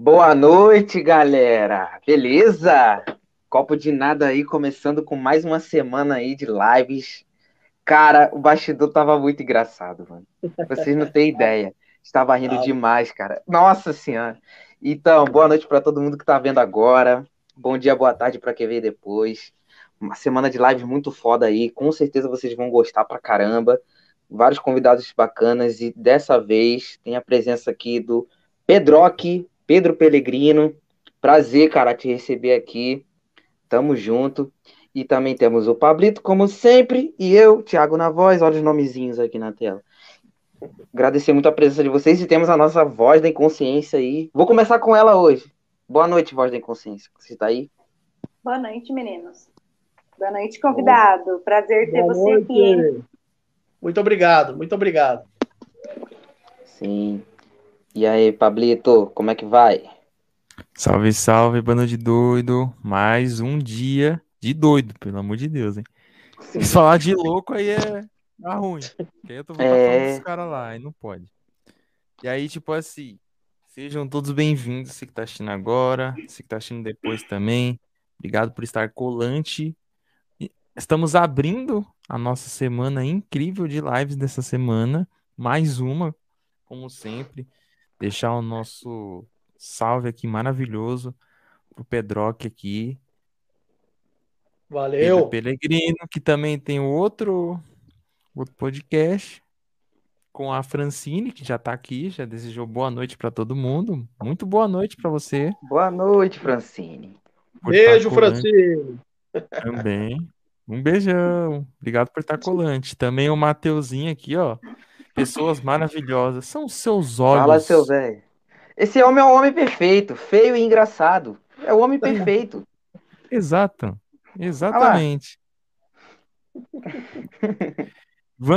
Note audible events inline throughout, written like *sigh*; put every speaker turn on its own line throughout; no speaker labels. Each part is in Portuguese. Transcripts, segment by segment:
Boa noite, galera. Beleza? Copo de nada aí, começando com mais uma semana aí de lives. Cara, o bastidor tava muito engraçado, mano. Vocês não têm ideia. Estava rindo demais, cara. Nossa senhora. Então, boa noite para todo mundo que tá vendo agora. Bom dia, boa tarde para quem vê depois. Uma semana de live muito foda aí. Com certeza vocês vão gostar pra caramba. Vários convidados bacanas e dessa vez tem a presença aqui do Pedroque, Pedro Pellegrino. Prazer, cara, te receber aqui. Tamo junto. E também temos o Pablito, como sempre, e eu, Thiago na voz. Olha os nomezinhos aqui na tela. Agradecer muito a presença de vocês e temos a nossa voz da inconsciência aí. Vou começar com ela hoje. Boa noite, voz da inconsciência. Você está aí?
Boa noite, meninos. Boa noite, convidado. Prazer ter Boa você noite. aqui.
Muito obrigado, muito obrigado.
Sim. E aí, Pablito, como é que vai?
Salve, salve, bando de doido. Mais um dia de doido, pelo amor de Deus, hein? Se falar de louco aí é tá ruim. Porque eu tô falando é... dos caras lá, e não pode. E aí, tipo assim, sejam todos bem-vindos, você que tá assistindo agora, você que tá assistindo depois também. Obrigado por estar colante. Estamos abrindo a nossa semana incrível de lives dessa semana. Mais uma, como sempre deixar o nosso salve aqui maravilhoso pro Pedroque aqui.
Valeu.
Pedro Pelegrino, que também tem outro, outro podcast com a Francine, que já está aqui, já desejou boa noite para todo mundo. Muito boa noite para você.
Boa noite, Francine.
Beijo, Francine.
Também. Um beijão. Obrigado por estar colante. Também o Mateuzinho aqui, ó. Pessoas maravilhosas. São seus olhos.
Fala, seu velho. Esse homem é um homem perfeito, feio e engraçado. É o homem perfeito.
Exato. Exatamente.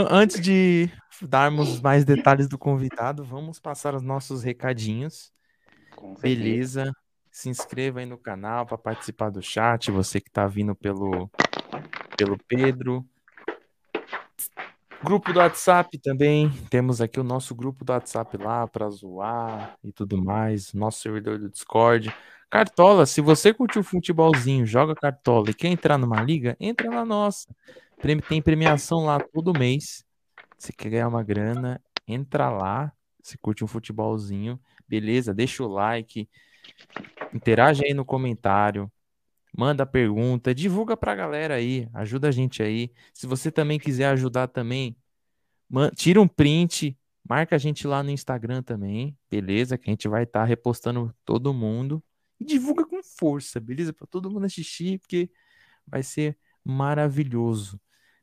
Antes de darmos mais detalhes do convidado, vamos passar os nossos recadinhos. Beleza? Se inscreva aí no canal para participar do chat. Você que está vindo pelo, pelo Pedro. Grupo do WhatsApp também. Temos aqui o nosso grupo do WhatsApp lá para zoar e tudo mais. Nosso servidor do Discord. Cartola, se você curtiu futebolzinho, joga cartola e quer entrar numa liga, entra na nossa. Tem premiação lá todo mês. Se quer ganhar uma grana, entra lá. Se curte um futebolzinho, beleza? Deixa o like, interage aí no comentário, manda pergunta, divulga pra galera aí, ajuda a gente aí. Se você também quiser ajudar também, tira um print, marca a gente lá no Instagram também, beleza? Que a gente vai estar tá repostando todo mundo. E divulga com força, beleza? Para todo mundo assistir, porque vai ser maravilhoso.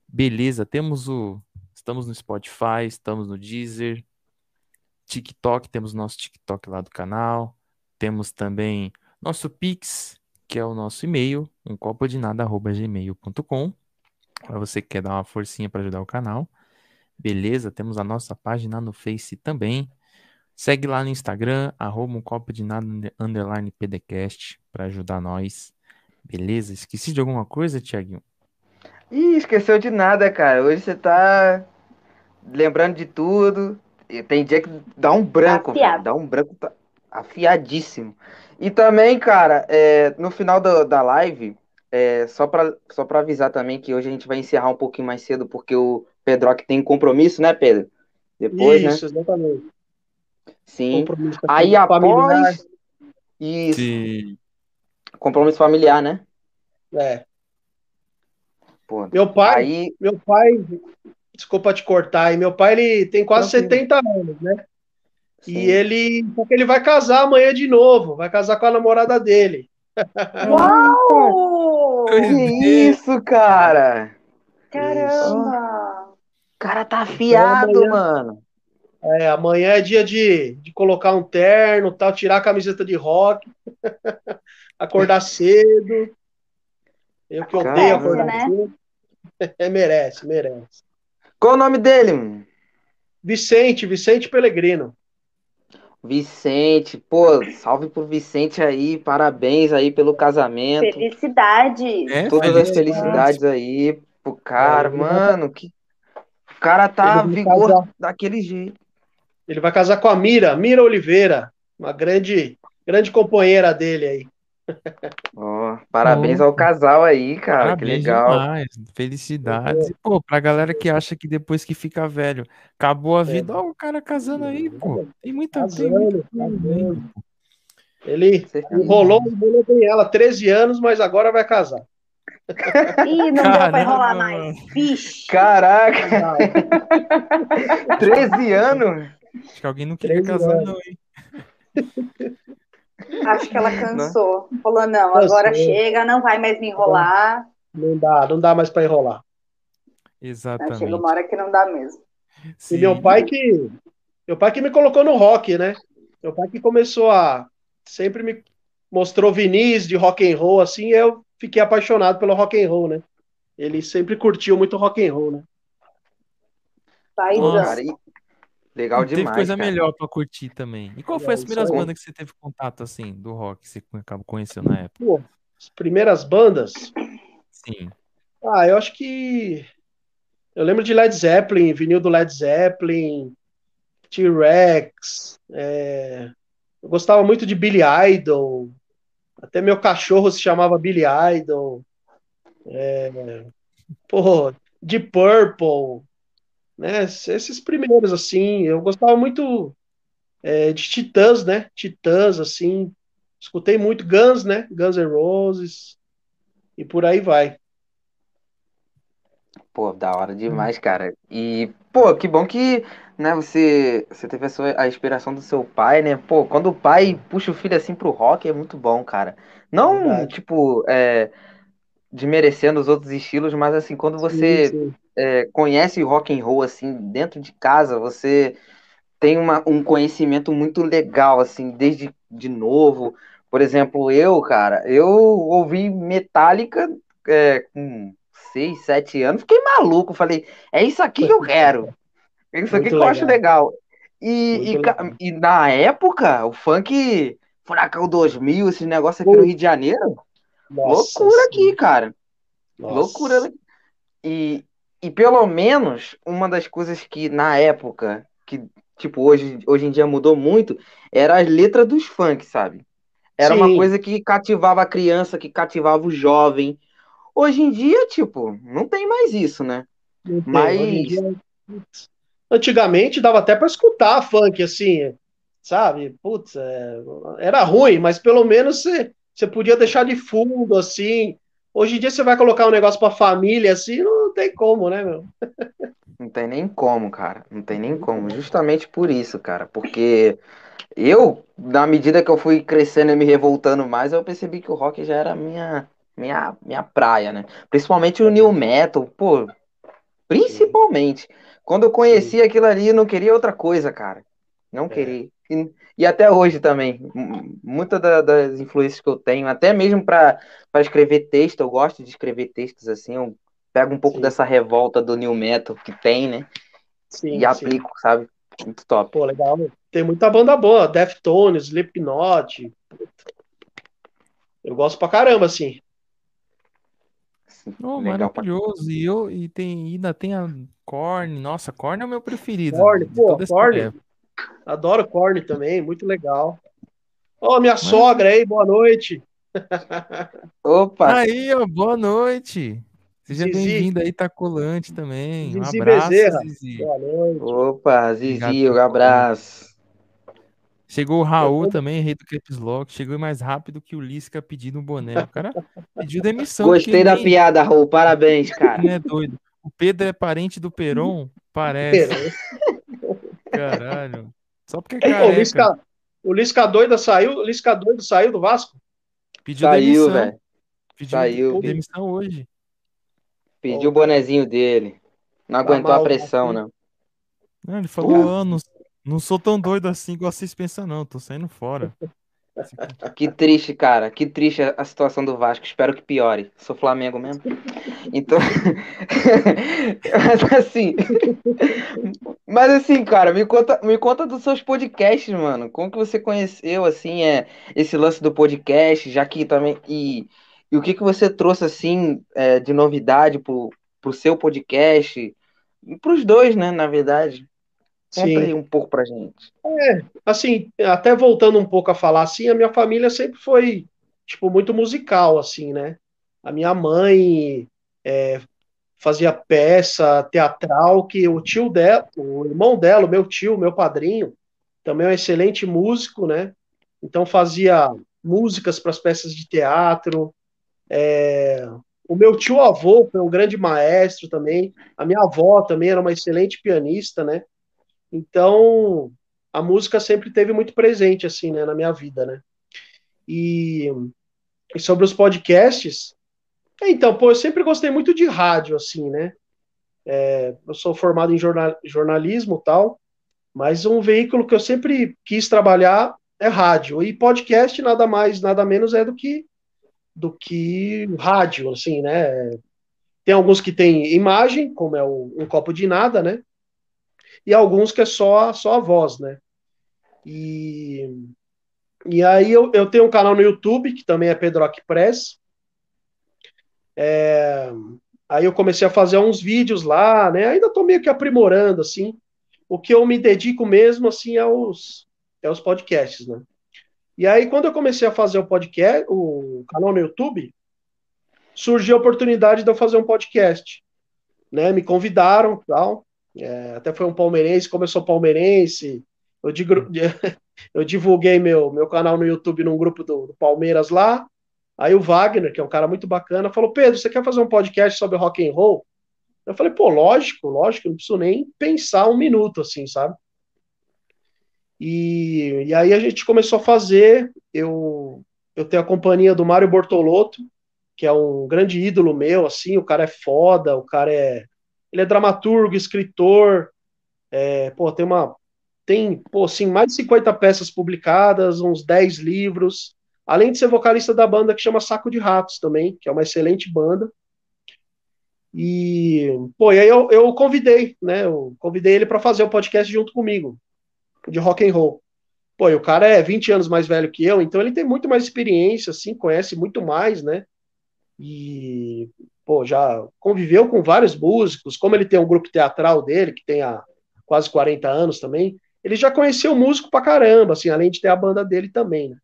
Beleza, temos o. Estamos no Spotify, estamos no Deezer, TikTok, temos nosso TikTok lá do canal. Temos também nosso Pix, que é o nosso e-mail, um copo de nada, gmail.com. Para você que quer dar uma forcinha para ajudar o canal. Beleza, temos a nossa página no Face também. Segue lá no Instagram, arroba um copo de nada, underline PDCast, para ajudar nós. Beleza? Esqueci de alguma coisa, Tiaguinho?
Ih, esqueceu de nada, cara. Hoje você tá lembrando de tudo. Tem dia que dá um branco, dá um branco tá afiadíssimo. E também, cara, é, no final do, da live, é, só para só pra avisar também que hoje a gente vai encerrar um pouquinho mais cedo, porque o Pedro que tem compromisso, né, Pedro?
Depois, Isso, né? exatamente.
Sim. Aí após. Isso. Sim. Compromisso familiar, né?
É. Pô, meu pai, aí... meu pai, desculpa te cortar, e meu pai ele tem quase Não, 70 anos, né? Sim. E ele, porque ele vai casar amanhã de novo, vai casar com a namorada dele.
Uau! que isso, cara?
Caramba!
O cara tá afiado, então, amanhã, mano.
É, amanhã é dia de, de colocar um terno, tal, tirar a camiseta de rock, *laughs* acordar cedo. Eu que odeio acordar né? cedo. *laughs* É, merece, merece.
Qual o nome dele? Mano?
Vicente, Vicente Pelegrino.
Vicente, pô, salve pro Vicente aí, parabéns aí pelo casamento.
Felicidades.
É, Todas as felicidades aí pro cara, é, mano, que o cara tá vigor daquele jeito.
Ele vai casar com a Mira, Mira Oliveira, uma grande grande companheira dele aí.
Oh, parabéns oh, ao casal aí, cara. Parabéns que legal. Demais.
Felicidades. Pô, pra galera que acha que depois que fica velho, acabou a é. vida, ó, o cara casando aí, pô. Tem muita
tem Ele enrolou, enrolou bem ela 13 anos, mas agora vai casar.
Ih, não Caramba. deu pra enrolar mais. Vixe.
Caraca! 13 *laughs* anos?
Acho que alguém não queria casar, anos. não, hein? *laughs*
Acho que ela cansou. Falou, não, agora chega, não vai mais me enrolar.
Não dá, não dá mais para enrolar.
Exatamente.
Chega uma hora que não dá mesmo.
Sim. E meu pai que. Meu pai que me colocou no rock, né? Meu pai que começou a. Sempre me mostrou Vinícius de rock and roll, assim, eu fiquei apaixonado pelo rock and roll, né? Ele sempre curtiu muito rock and roll, né?
Nossa,
Legal demais.
Teve coisa
cara.
melhor pra curtir também. E qual foi é, as primeiras bandas que você teve contato, assim, do rock, que você acabou conhecendo na época? Pô,
as primeiras bandas?
Sim.
Ah, eu acho que. Eu lembro de Led Zeppelin, vinil do Led Zeppelin, T-Rex. É... Eu gostava muito de Billy Idol. Até meu cachorro se chamava Billy Idol. É... Pô, de Purple né? Esses primeiros, assim, eu gostava muito é, de Titãs, né? Titãs, assim, escutei muito Guns, né? Guns N' Roses e por aí vai.
Pô, da hora demais, cara. E, pô, que bom que, né, você, você teve a, sua, a inspiração do seu pai, né? Pô, quando o pai puxa o filho assim pro rock é muito bom, cara. Não, Verdade. tipo, é, desmerecendo os outros estilos, mas assim, quando você sim, sim é, conhece rock and roll assim dentro de casa, você tem uma, um conhecimento muito legal assim desde de novo. Por exemplo, eu, cara, eu ouvi Metallica é, com 6, 7 anos, fiquei maluco, falei, é isso aqui que eu quero. É isso aqui que eu acho legal. E, e, e, na época, o funk Furacão 2000, esse negócio aqui no Rio de Janeiro, Nossa, loucura sim. aqui, cara. Nossa. Loucura. E, e pelo menos uma das coisas que na época, que tipo hoje, hoje em dia mudou muito, era as letras dos funk, sabe? Era Sim. uma coisa que cativava a criança, que cativava o jovem. Hoje em dia, tipo, não tem mais isso, né? Mas dia...
antigamente dava até para escutar funk assim, sabe? Putz, é... era ruim, mas pelo menos você, você podia deixar de fundo assim. Hoje em dia você vai colocar um negócio para família assim, não tem como, né, meu?
Não tem nem como, cara. Não tem nem como. *laughs* Justamente por isso, cara. Porque eu, na medida que eu fui crescendo e me revoltando mais, eu percebi que o rock já era minha, minha, minha praia, né? Principalmente o new metal, pô. Principalmente. Quando eu conheci aquilo ali, eu não queria outra coisa, cara. Não é. queria. E, e, até hoje também. Muitas da, das influências que eu tenho, até mesmo para escrever texto, eu gosto de escrever textos assim. Eu pego um pouco sim. dessa revolta do new metal que tem, né? Sim, e aplico, sim. sabe? Muito top.
Pô, legal. Tem muita banda boa, Deftones, Slipknot. Eu gosto pra caramba, assim.
Oh, maravilhoso. E, eu, e tem, ainda tem a Korn. Nossa, Korn é o meu preferido.
Korn, pô, Korn. Adoro Korn também, muito legal. Ó, oh, minha Mas... sogra aí, boa noite. *laughs*
Opa!
Aí, ó, boa noite. Seja bem-vindo aí, Tacolante também. Zizi um abraço, Bezerra. Zizi.
Boa noite. Opa, Zizi, um abraço.
Chegou o Raul também, rei do Caps Lock. Chegou mais rápido que o Lisca pedindo um boné. O cara pediu demissão.
Gostei da nem... piada, Raul. Parabéns, *laughs* cara.
Não é doido. O Pedro é parente do Peron? Parece. Caralho. Só porque é careca. O Lisca,
o Lisca doido saiu, o Lisca doido saiu do Vasco?
Pediu saiu, demissão. Véio. Pediu saiu. demissão hoje.
Pediu o bonezinho dele. Não tá aguentou a pressão, não.
não. Ele falou, uh. não, não sou tão doido assim igual vocês pensam, não. Tô saindo fora. *laughs*
Que triste, cara. Que triste a situação do Vasco. Espero que piore. Sou Flamengo mesmo. Então. *laughs* mas assim. *laughs* mas assim, cara, me conta, me conta dos seus podcasts, mano. Como que você conheceu, assim, é, esse lance do podcast, já que também. E e o que, que você trouxe, assim, é, de novidade pro, pro seu podcast? E pros dois, né, na verdade. Conta Sim. aí um pouco pra gente.
É, assim, até voltando um pouco a falar assim, a minha família sempre foi, tipo, muito musical, assim, né? A minha mãe é, fazia peça teatral que o tio dela, o irmão dela, o meu tio, meu padrinho, também é um excelente músico, né? Então fazia músicas para as peças de teatro. É... O meu tio avô foi um grande maestro também. A minha avó também era uma excelente pianista, né? Então a música sempre teve muito presente assim, né, na minha vida, né? E, e sobre os podcasts, então, pô, eu sempre gostei muito de rádio, assim, né? É, eu sou formado em jornal, jornalismo tal, mas um veículo que eu sempre quis trabalhar é rádio. E podcast nada mais, nada menos é do que do que rádio, assim, né? Tem alguns que tem imagem, como é o, um copo de nada, né? E alguns que é só, só a voz, né? E, e aí eu, eu tenho um canal no YouTube, que também é Pedroc Press, é, aí eu comecei a fazer uns vídeos lá, né? Ainda estou meio que aprimorando, assim. O que eu me dedico mesmo, assim, é os, é os podcasts, né? E aí, quando eu comecei a fazer o podcast, o canal no YouTube, surgiu a oportunidade de eu fazer um podcast. Né? Me convidaram, tal. É, até foi um palmeirense, sou palmeirense, eu, *laughs* eu divulguei meu, meu canal no YouTube num grupo do, do Palmeiras lá. Aí o Wagner, que é um cara muito bacana, falou: Pedro, você quer fazer um podcast sobre rock and roll? Eu falei, pô, lógico, lógico, não preciso nem pensar um minuto, assim, sabe? E, e aí a gente começou a fazer, eu, eu tenho a companhia do Mário Bortolotto, que é um grande ídolo meu, assim, o cara é foda, o cara é, ele é dramaturgo, escritor, é, pô, tem uma, tem, pô, assim, mais de 50 peças publicadas, uns 10 livros, Além de ser vocalista da banda que chama Saco de Ratos também, que é uma excelente banda. E, pô, e aí eu, eu convidei, né? Eu convidei ele para fazer o podcast junto comigo, de rock and roll. Pô, e o cara é 20 anos mais velho que eu, então ele tem muito mais experiência, assim, conhece muito mais, né? E, pô, já conviveu com vários músicos, como ele tem um grupo teatral dele, que tem há quase 40 anos também, ele já conheceu músico pra caramba, assim, além de ter a banda dele também, né?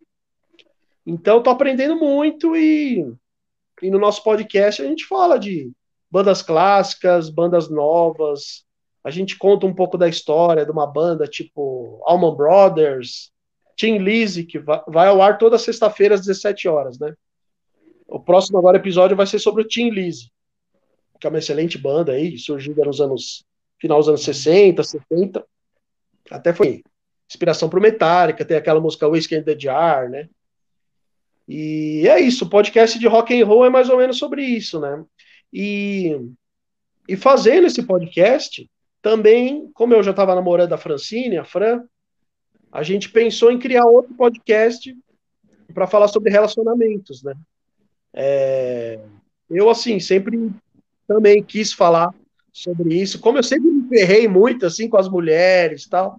Então, estou aprendendo muito e, e no nosso podcast a gente fala de bandas clássicas, bandas novas. A gente conta um pouco da história de uma banda tipo Allman Brothers, Tim Lizzy, que vai ao ar toda sexta-feira às 17 horas, né? O próximo agora episódio vai ser sobre o Tim Lizzy, que é uma excelente banda aí, surgida nos anos final dos anos 60, 70. Até foi inspiração para o Metallica, tem aquela música Whiskey in the Jar, né? E é isso, o podcast de rock and roll é mais ou menos sobre isso, né? E, e fazendo esse podcast, também, como eu já estava namorando a Francine, a Fran, a gente pensou em criar outro podcast para falar sobre relacionamentos, né? É, eu, assim, sempre também quis falar sobre isso. Como eu sempre me ferrei muito, assim, com as mulheres e tal,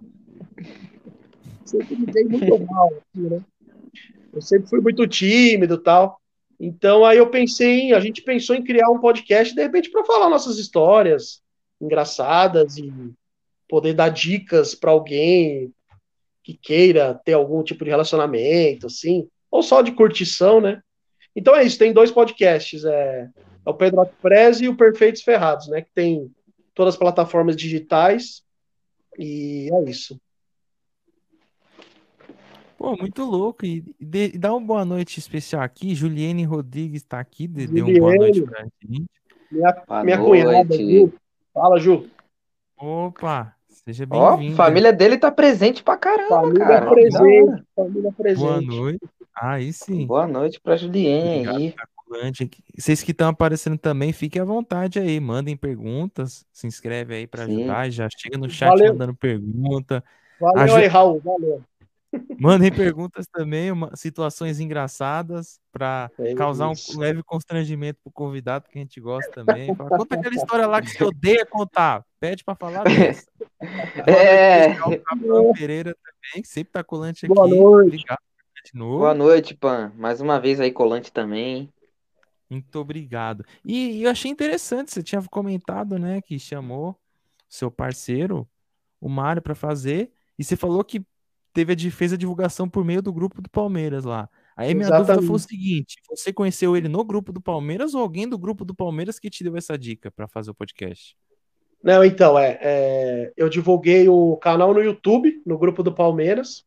sempre me dei muito *laughs* mal, assim, né? Eu sempre fui muito tímido tal. Então aí eu pensei, a gente pensou em criar um podcast de repente para falar nossas histórias engraçadas e poder dar dicas para alguém que queira ter algum tipo de relacionamento, assim, ou só de curtição, né? Então é isso, tem dois podcasts, é, é o Pedro Prez e o Perfeitos Ferrados, né? Que tem todas as plataformas digitais e é isso.
Pô, muito louco. E, de, dá uma boa noite especial aqui. Juliane Rodrigues está aqui. De, deu uma boa noite pra gente.
Minha, boa minha cunhada, Ju. Fala, Ju.
Opa, seja bem-vindo.
a família dele tá presente pra caramba,
família
cara.
Presente, família presente.
Boa noite. Aí sim.
Boa noite pra Juliane aí.
Vocês que estão aparecendo também, fiquem à vontade aí, mandem perguntas, se inscreve aí para ajudar, já chega no chat Valeu. mandando pergunta.
Valeu aí, Raul, valeu.
Mandem perguntas também, uma, situações engraçadas para é causar um leve constrangimento pro convidado que a gente gosta também. Fala, Conta aquela história lá que você odeia contar. Pede para falar *laughs* dessa.
É.
O Pereira também, que sempre tá colante aqui.
Boa noite.
Obrigado
de novo. Boa noite, Pan. Mais uma vez aí colante também.
Muito obrigado. E, e eu achei interessante, você tinha comentado, né, que chamou seu parceiro o Mário para fazer, e você falou que teve a, fez a divulgação por meio do grupo do Palmeiras lá. Aí minha Exatamente. dúvida foi o seguinte: você conheceu ele no grupo do Palmeiras ou alguém do grupo do Palmeiras que te deu essa dica para fazer o podcast?
Não, então, é, é, eu divulguei o canal no YouTube, no grupo do Palmeiras,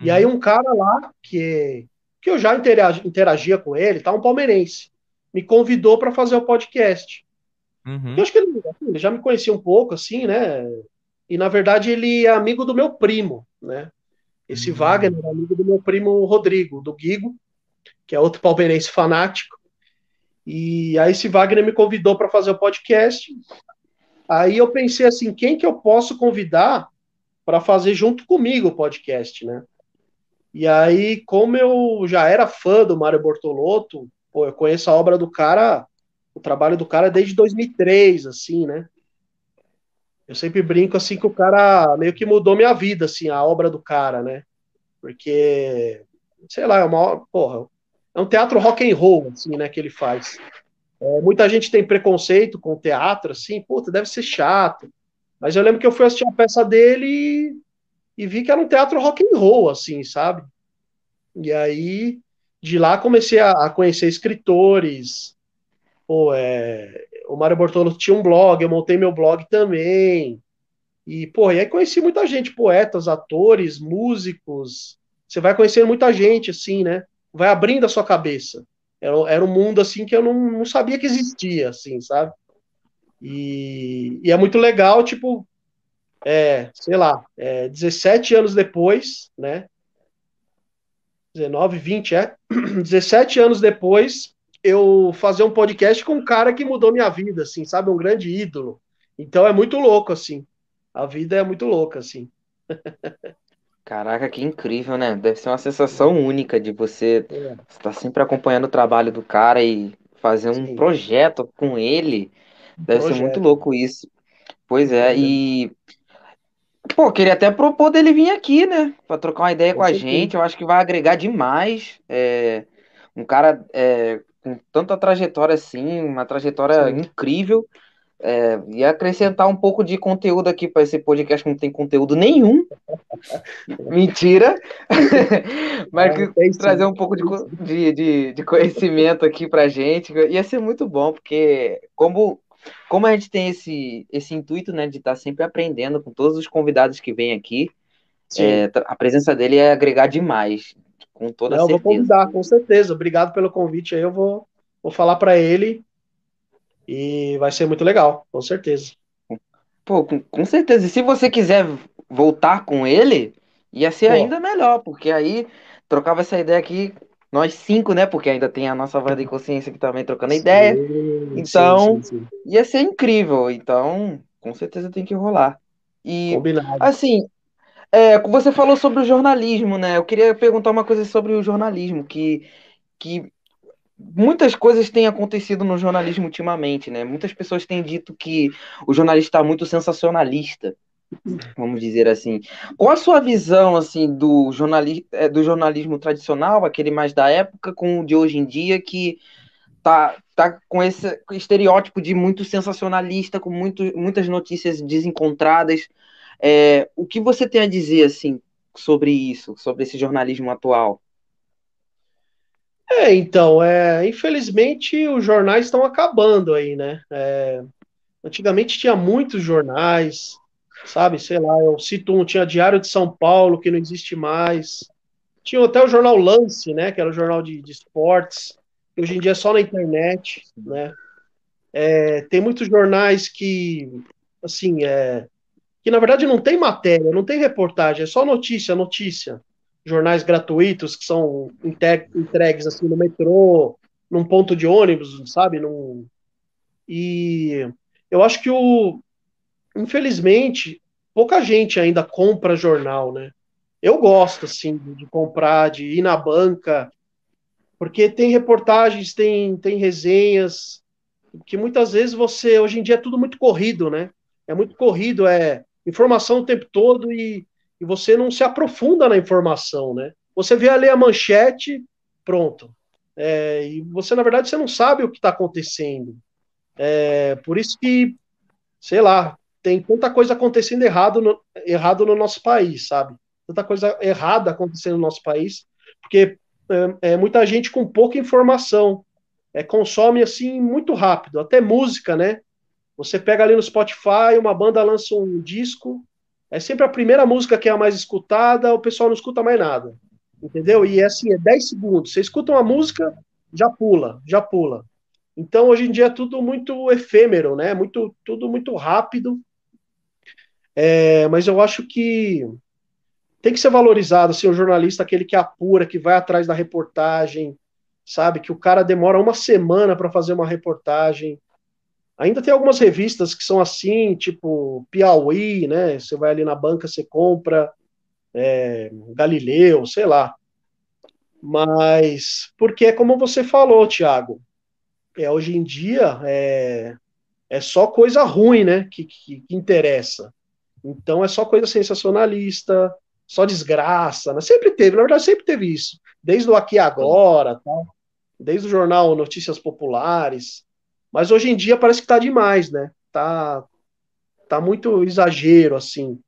e aí uhum. um cara lá, que, que eu já interagia, interagia com ele, tá, um palmeirense, me convidou para fazer o podcast. Uhum. Eu acho que ele, assim, ele, já me conhecia um pouco, assim, né? E na verdade ele é amigo do meu primo, né? Esse. Wagner é amigo do meu primo Rodrigo, do Guigo, que é outro palmeirense fanático. E aí esse Wagner me convidou para fazer o podcast. Aí eu pensei assim, quem que eu posso convidar para fazer junto comigo o podcast, né? E aí, como eu já era fã do Mário Bortolotto, pô, eu conheço a obra do cara, o trabalho do cara desde 2003, assim, né? Eu sempre brinco assim que o cara meio que mudou minha vida, assim, a obra do cara, né? Porque, sei lá, é uma, porra, é um teatro rock and roll, assim, né, que ele faz. É, muita gente tem preconceito com o teatro, assim, puta, deve ser chato. Mas eu lembro que eu fui assistir a peça dele e, e vi que era um teatro rock and roll, assim, sabe? E aí, de lá comecei a, a conhecer escritores, pô, é, o Mário Bortolo tinha um blog, eu montei meu blog também. E, pô, e aí conheci muita gente, poetas, atores, músicos. Você vai conhecendo muita gente, assim, né? Vai abrindo a sua cabeça. Era, era um mundo, assim, que eu não, não sabia que existia, assim, sabe? E, e é muito legal, tipo, é, sei lá, é, 17 anos depois, né? 19, 20, é? *clears throat* 17 anos depois, eu fazer um podcast com um cara que mudou minha vida, assim, sabe? Um grande ídolo. Então é muito louco, assim. A vida é muito louca, assim.
Caraca, que incrível, né? Deve ser uma sensação única de você é. estar sempre acompanhando o trabalho do cara e fazer um Sim. projeto com ele. Deve projeto. ser muito louco isso. Pois é, e. Pô, queria até propor dele vir aqui, né? Pra trocar uma ideia com, com a gente. Eu acho que vai agregar demais. É... Um cara é com tanta trajetória assim, uma trajetória Sim. incrível. É, e acrescentar um pouco de conteúdo aqui para esse podcast que não tem conteúdo nenhum. *laughs* Mentira! *laughs* Mas que, trazer um pouco de, de, de conhecimento aqui para gente. Ia ser muito bom, porque como, como a gente tem esse, esse intuito né, de estar tá sempre aprendendo com todos os convidados que vêm aqui, é, a presença dele é agregar demais com toda Não, certeza.
Eu vou convidar, com certeza. Obrigado pelo convite aí. Eu vou, vou falar para ele e vai ser muito legal, com certeza.
Pô, com, com certeza. E se você quiser voltar com ele, ia ser Pô. ainda melhor, porque aí trocava essa ideia aqui, nós cinco, né? Porque ainda tem a nossa voz de consciência aqui também trocando sim, ideia. Então, sim, sim, ia ser incrível. Então, com certeza tem que rolar. E, Combinado. assim, é, você falou sobre o jornalismo, né? Eu queria perguntar uma coisa sobre o jornalismo, que, que muitas coisas têm acontecido no jornalismo ultimamente, né? Muitas pessoas têm dito que o jornalista está muito sensacionalista, vamos dizer assim. Qual a sua visão assim do, jornali é, do jornalismo tradicional, aquele mais da época, com o de hoje em dia, que tá, tá com esse estereótipo de muito sensacionalista, com muito, muitas notícias desencontradas? É, o que você tem a dizer assim sobre isso, sobre esse jornalismo atual?
É, então, é, infelizmente os jornais estão acabando aí, né? É, antigamente tinha muitos jornais, sabe? Sei lá, eu cito um, tinha Diário de São Paulo, que não existe mais. Tinha até o jornal Lance, né? Que era o jornal de, de esportes, que hoje em dia é só na internet, né? É, tem muitos jornais que, assim, é, que na verdade não tem matéria, não tem reportagem, é só notícia, notícia. Jornais gratuitos que são entregues assim no metrô, num ponto de ônibus, sabe? Num... E eu acho que o infelizmente pouca gente ainda compra jornal, né? Eu gosto assim de comprar, de ir na banca, porque tem reportagens, tem tem resenhas que muitas vezes você hoje em dia é tudo muito corrido, né? É muito corrido, é informação o tempo todo e, e você não se aprofunda na informação, né? Você vê ali a manchete, pronto. É, e você, na verdade, você não sabe o que está acontecendo. É, por isso que, sei lá, tem tanta coisa acontecendo errado no, errado no nosso país, sabe? Tanta coisa errada acontecendo no nosso país, porque é, é muita gente com pouca informação, é, consome assim muito rápido, até música, né? Você pega ali no Spotify, uma banda lança um disco, é sempre a primeira música que é a mais escutada, o pessoal não escuta mais nada. Entendeu? E é assim, é 10 segundos. Você escuta uma música, já pula, já pula. Então, hoje em dia é tudo muito efêmero, né? Muito, tudo muito rápido. É, mas eu acho que tem que ser valorizado, assim, o jornalista, aquele que apura, que vai atrás da reportagem, sabe? Que o cara demora uma semana para fazer uma reportagem. Ainda tem algumas revistas que são assim, tipo Piauí, né? Você vai ali na banca, você compra é, Galileu, sei lá. Mas, porque é como você falou, Tiago, é, hoje em dia é, é só coisa ruim, né? Que, que, que interessa. Então é só coisa sensacionalista, só desgraça, né? Sempre teve, na verdade, sempre teve isso. Desde o Aqui Agora, tal, desde o jornal Notícias Populares. Mas hoje em dia parece que tá demais, né? Tá, tá muito exagero, assim.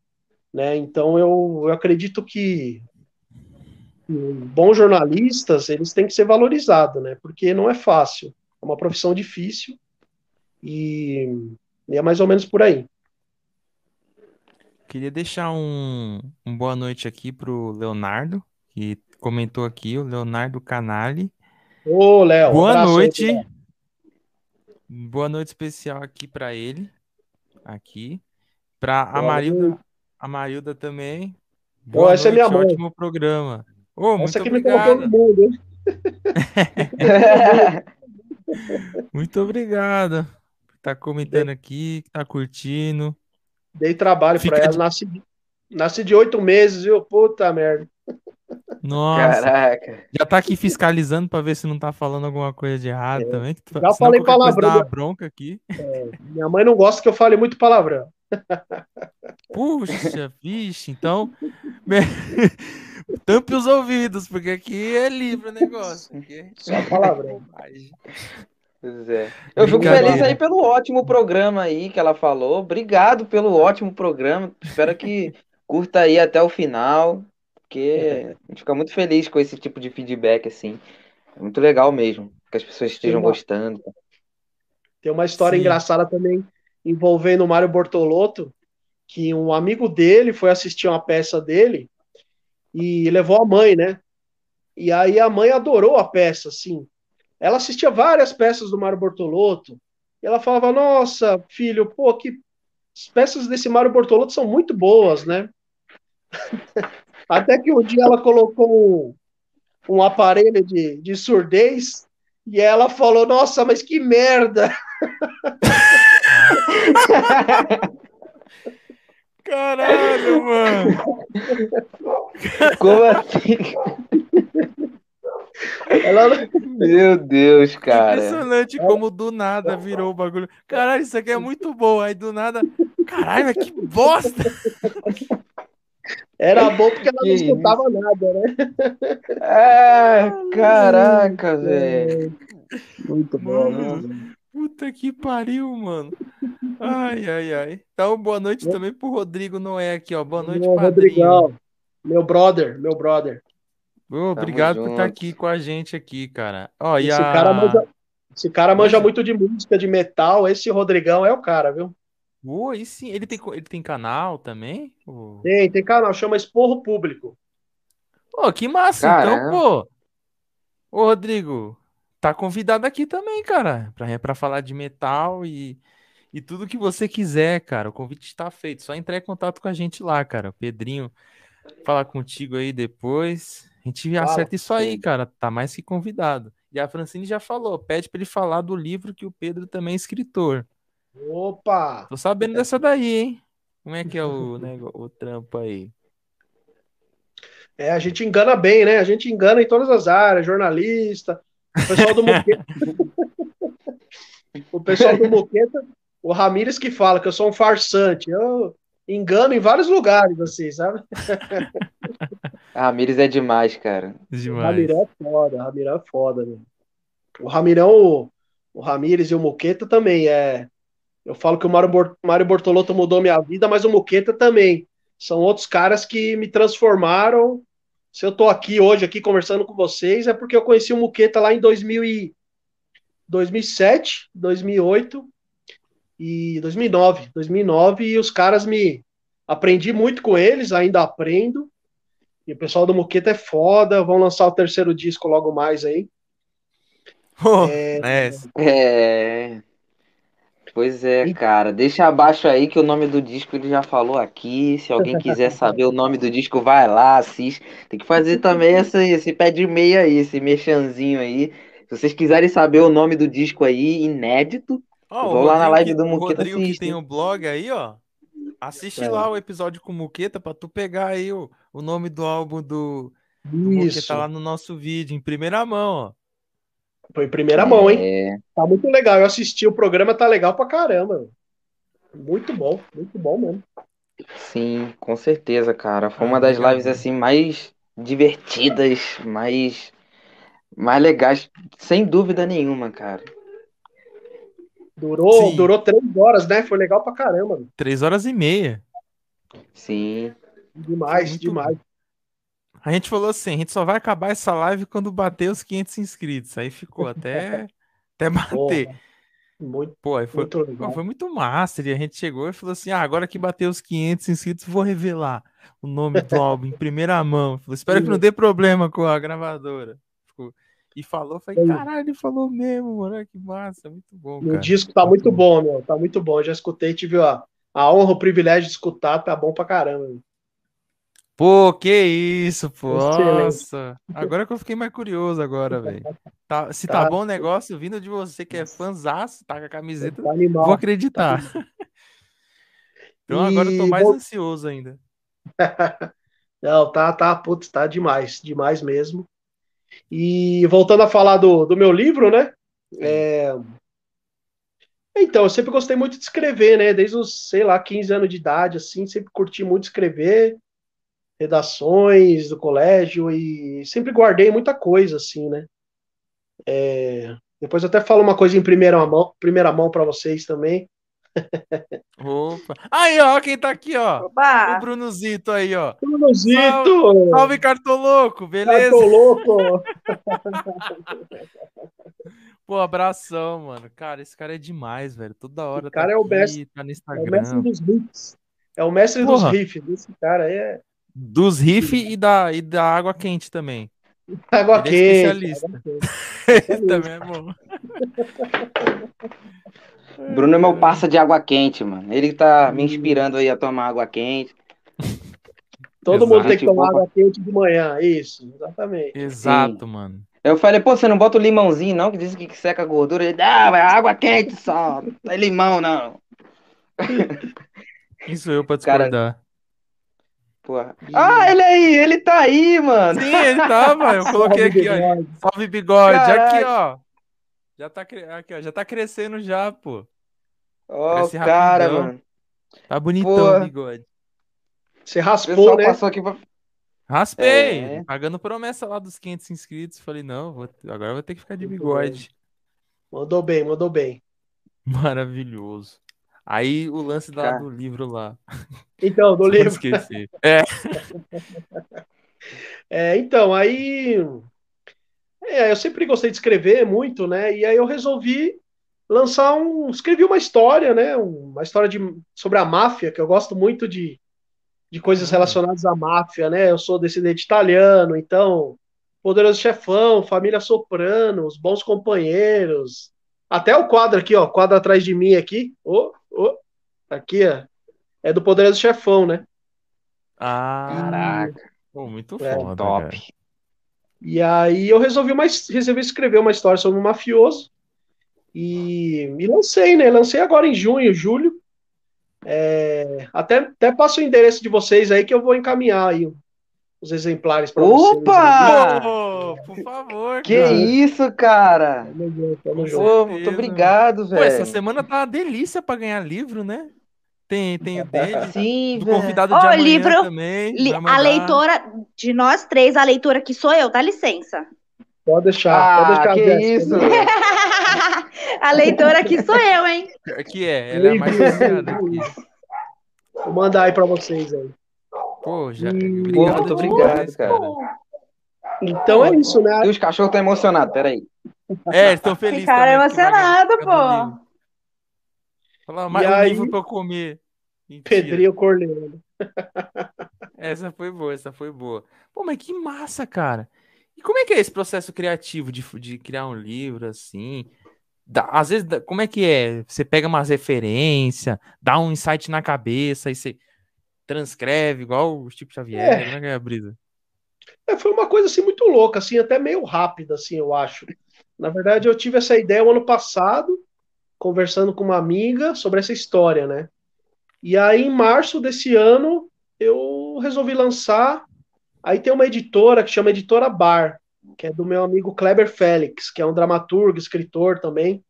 Né? Então eu, eu acredito que bons jornalistas eles têm que ser valorizados, né? Porque não é fácil, é uma profissão difícil e, e é mais ou menos por aí.
Queria deixar um, um boa noite aqui pro Leonardo, que comentou aqui, o Leonardo Canali.
Ô, Léo.
Boa noite. Aí, boa noite especial aqui para ele. Aqui. Para a Marilda, a Marilda também.
Boa Pô, essa noite, é minha mãe.
Ótimo programa.
Oh, muito essa aqui obrigado. me todo mundo, hein? *laughs*
muito obrigado por estar tá comentando aqui, tá curtindo.
Dei trabalho para ela, de... nasci, nasci de oito meses, viu? Puta merda.
Nossa. Caraca. Já tá aqui fiscalizando para ver se não tá falando alguma coisa de errado é. também. Tu...
Já falei palavrão. Dá
bronca aqui.
É, minha mãe não gosta que eu fale muito palavrão. *laughs*
Puxa, vixe, então. *laughs* Tampe os ouvidos, porque aqui é livre o negócio. Aqui...
Só palavrão. *laughs*
Pois é. Eu fico feliz aí pelo ótimo programa aí que ela falou. Obrigado pelo ótimo programa. Espero que curta aí até o final, porque a gente fica muito feliz com esse tipo de feedback assim. É muito legal mesmo, que as pessoas estejam gostando.
Tem uma história Sim. engraçada também envolvendo o Mário Bortolotto, que um amigo dele foi assistir uma peça dele e levou a mãe, né? E aí a mãe adorou a peça, assim. Ela assistia várias peças do Mário Bortolotto e ela falava: Nossa, filho, pô, que as peças desse Mário Bortolotto são muito boas, né? *laughs* Até que um dia ela colocou um, um aparelho de, de surdez e ela falou: Nossa, mas que merda! *laughs*
Caralho, mano!
Como assim? Ela... Meu Deus, cara.
Impressionante como do nada virou o bagulho. Caralho, isso aqui é muito bom. Aí do nada. Caralho, mas que bosta!
Era *laughs* bom porque ela que não escutava isso? nada, né?
É, *laughs* caraca, velho.
Muito bom, mano.
Puta que pariu, mano. Ai, ai, ai. Então, boa noite também pro Rodrigo Noé aqui, ó. Boa noite, meu padrinho. Rodrigão.
Meu brother, meu brother.
Oh, obrigado por estar aqui com a gente aqui, cara. Ó, esse,
a... cara manja, esse cara manja muito de música, de metal. Esse Rodrigão é o cara, viu?
E sim. Ele tem, ele tem canal também?
Tem, tem canal. Chama Esporro Público.
Pô, que massa. Caramba. Então, pô. Ô, Rodrigo, tá convidado aqui também, cara, pra, pra falar de metal e, e tudo que você quiser, cara. O convite está feito. Só entrar em contato com a gente lá, cara. O Pedrinho falar contigo aí depois. A gente Fala, acerta isso aí, cara. Tá mais que convidado. E a Francine já falou, pede para ele falar do livro que o Pedro também é escritor.
Opa!
Tô sabendo dessa daí, hein? Como é que é o, *laughs* né, o trampo aí?
É, a gente engana bem, né? A gente engana em todas as áreas, jornalista, o pessoal do Moqueta. *laughs* o pessoal do Moqueta, o Ramires que fala que eu sou um farsante. Eu engano em vários lugares, assim, sabe?
A *laughs* Ramires é demais, cara.
Demais. O Ramirão é foda, o Ramirão é foda, né? O Ramirão, o, o Ramires e o Moqueta também é. Eu falo que o Mário, Mário Bortolotto mudou minha vida, mas o Muqueta também. São outros caras que me transformaram. Se eu tô aqui hoje, aqui conversando com vocês, é porque eu conheci o Muqueta lá em 2000 e 2007, 2008 e 2009. 2009 e os caras me aprendi muito com eles, ainda aprendo. E o pessoal do Muqueta é foda, vão lançar o terceiro disco logo mais aí. *laughs*
Oh, é, é, Pois é, cara. Deixa abaixo aí que o nome do disco ele já falou aqui. Se alguém quiser saber o nome do disco, vai lá, assiste. Tem que fazer também essa, esse pé de meia aí, esse mexanzinho aí. Se vocês quiserem saber o nome do disco aí, inédito, oh, vou lá na live do Muqueta. O Rodrigo
que tem o blog aí, ó. Assiste é. lá o episódio com o Muqueta pra tu pegar aí o, o nome do álbum do, do Muqueta lá no nosso vídeo, em primeira mão, ó.
Foi em primeira é... mão, hein? Tá muito legal. Eu assisti o programa, tá legal pra caramba. Muito bom, muito bom mesmo.
Sim, com certeza, cara. Foi uma das lives assim mais divertidas, mais mais legais, sem dúvida nenhuma, cara.
Durou, durou três horas, né? Foi legal pra caramba.
Três horas e meia.
Sim.
Demais, demais.
A gente falou assim, a gente só vai acabar essa live quando bater os 500 inscritos. Aí ficou até, *laughs* até bater. Porra, muito, Pô, aí foi, muito pô, foi muito massa. E a gente chegou e falou assim: ah, agora que bateu os 500 inscritos, vou revelar o nome do *laughs* álbum em primeira mão. Falou, Espero que não dê problema com a gravadora. Ficou, e falou, falei, caralho, ele falou mesmo, mano, que massa, muito bom.
O disco tá muito bom, meu, tá muito bom. Eu já escutei, tive a, a honra, o privilégio de escutar, tá bom pra caramba. Meu.
Pô, que isso, pô. Nossa. Agora que eu fiquei mais curioso agora, velho. Tá, se tá, tá bom o negócio, vindo de você que é fãzaço, tá com a camiseta, tá vou acreditar. *laughs* Então agora eu tô mais ansioso ainda. *laughs*
Não, tá, tá, putz, tá demais, demais mesmo. E voltando a falar do, do meu livro, né? É... Então, eu sempre gostei muito de escrever, né? Desde os, sei lá, 15 anos de idade, assim, sempre curti muito escrever redações do colégio e sempre guardei muita coisa, assim, né? É, depois eu até falo uma coisa em primeira mão, primeira mão para vocês também.
Opa. Aí, ó, quem tá aqui, ó. Opa. O Brunozito aí, ó.
Brunozito!
Salve, salve Cartoloco, beleza?
Cartoloco! *laughs*
Pô, abração, mano. Cara, esse cara é demais, velho. Toda hora o
cara tá é o aqui, mestre, tá no Instagram. É o mestre dos riffs. É o mestre Porra. dos riffs. Esse cara aí é
dos riff e da, e da água quente também.
Água Ele quente. É especialista.
Ele *laughs* também é bom. *laughs*
Bruno é meu parça de água quente, mano. Ele tá me inspirando aí a tomar água quente. *laughs*
Todo Exato. mundo tem que tomar água quente de manhã, isso, exatamente.
Exato, Sim. mano.
Eu falei, pô, você não bota o limãozinho, não? Que diz que seca a gordura. Ele, ah, vai água quente só. Não é limão, não.
Isso eu pra discordar. Cara,
porra. Ah, ele aí, ele tá aí, mano.
Sim, ele tava. Eu *laughs* coloquei aqui, ó. Salve bigode. Caraca. Aqui, ó. Já tá, aqui, ó. Já tá crescendo já, pô.
Ó, oh, cara, mano.
Tá bonitão o bigode.
Você raspou, né?
passou aqui pra...
Raspei. É. Pagando promessa lá dos 500 inscritos. Falei, não, vou... agora eu vou ter que ficar de bigode.
Mandou bem, mandou bem.
Maravilhoso. Aí o lance da, do livro lá.
Então, do *laughs* livro.
Esqueci. É. *laughs*
é. Então, aí. É, eu sempre gostei de escrever muito, né? E aí eu resolvi lançar um. Escrevi uma história, né? Uma história de, sobre a máfia, que eu gosto muito de, de coisas relacionadas à máfia, né? Eu sou descendente italiano, então. Poderoso Chefão, Família Soprano, Os Bons Companheiros. Até o quadro aqui, ó. Quadro atrás de mim aqui. Oh, aqui, ó. É do Poderoso Chefão, né?
Ah, caraca. Pô, muito é, foda, top. Cara.
E aí eu resolvi, uma, resolvi escrever uma história sobre um mafioso. E, me lancei, né? Lancei agora em junho, julho. É, até, até passo o endereço de vocês aí que eu vou encaminhar aí os exemplares
para vocês. Opa!
por favor.
Que cara. isso, cara? Tamo tamo Pô, muito obrigado, velho. Pô,
essa semana tá uma delícia para ganhar livro, né? Tem, tem o dele. *laughs*
Sim,
do convidado de oh, amanhã livro, também.
Li, a leitora, de nós três, a leitora que sou eu, dá licença.
Pode deixar, ah, pode deixar.
Que isso? *laughs*
A leitora aqui sou eu, hein?
Aqui é, ela é mais.
Vou mandar aí pra vocês aí.
Pô, já.
Hum, obrigado, muito obrigado, cara.
Então é isso, né?
E os cachorros estão emocionados, peraí.
É, estão felizes.
Ficaram emocionados, pô.
Fala, mais um aí... livro pra eu comer.
Mentira. Pedrinho Corleone.
essa foi boa, essa foi boa. Pô, mas que massa, cara. E como é que é esse processo criativo de, de criar um livro assim? Dá, às vezes, como é que é? Você pega umas referências, dá um insight na cabeça e você transcreve igual o Chico Xavier. É. Como é que é a brisa?
É, foi uma coisa assim muito louca, assim, até meio rápida, assim, eu acho. Na verdade, eu tive essa ideia o ano passado, conversando com uma amiga sobre essa história, né? E aí, em março desse ano, eu resolvi lançar. Aí tem uma editora que chama Editora Bar, que é do meu amigo Kleber Félix, que é um dramaturgo, escritor também.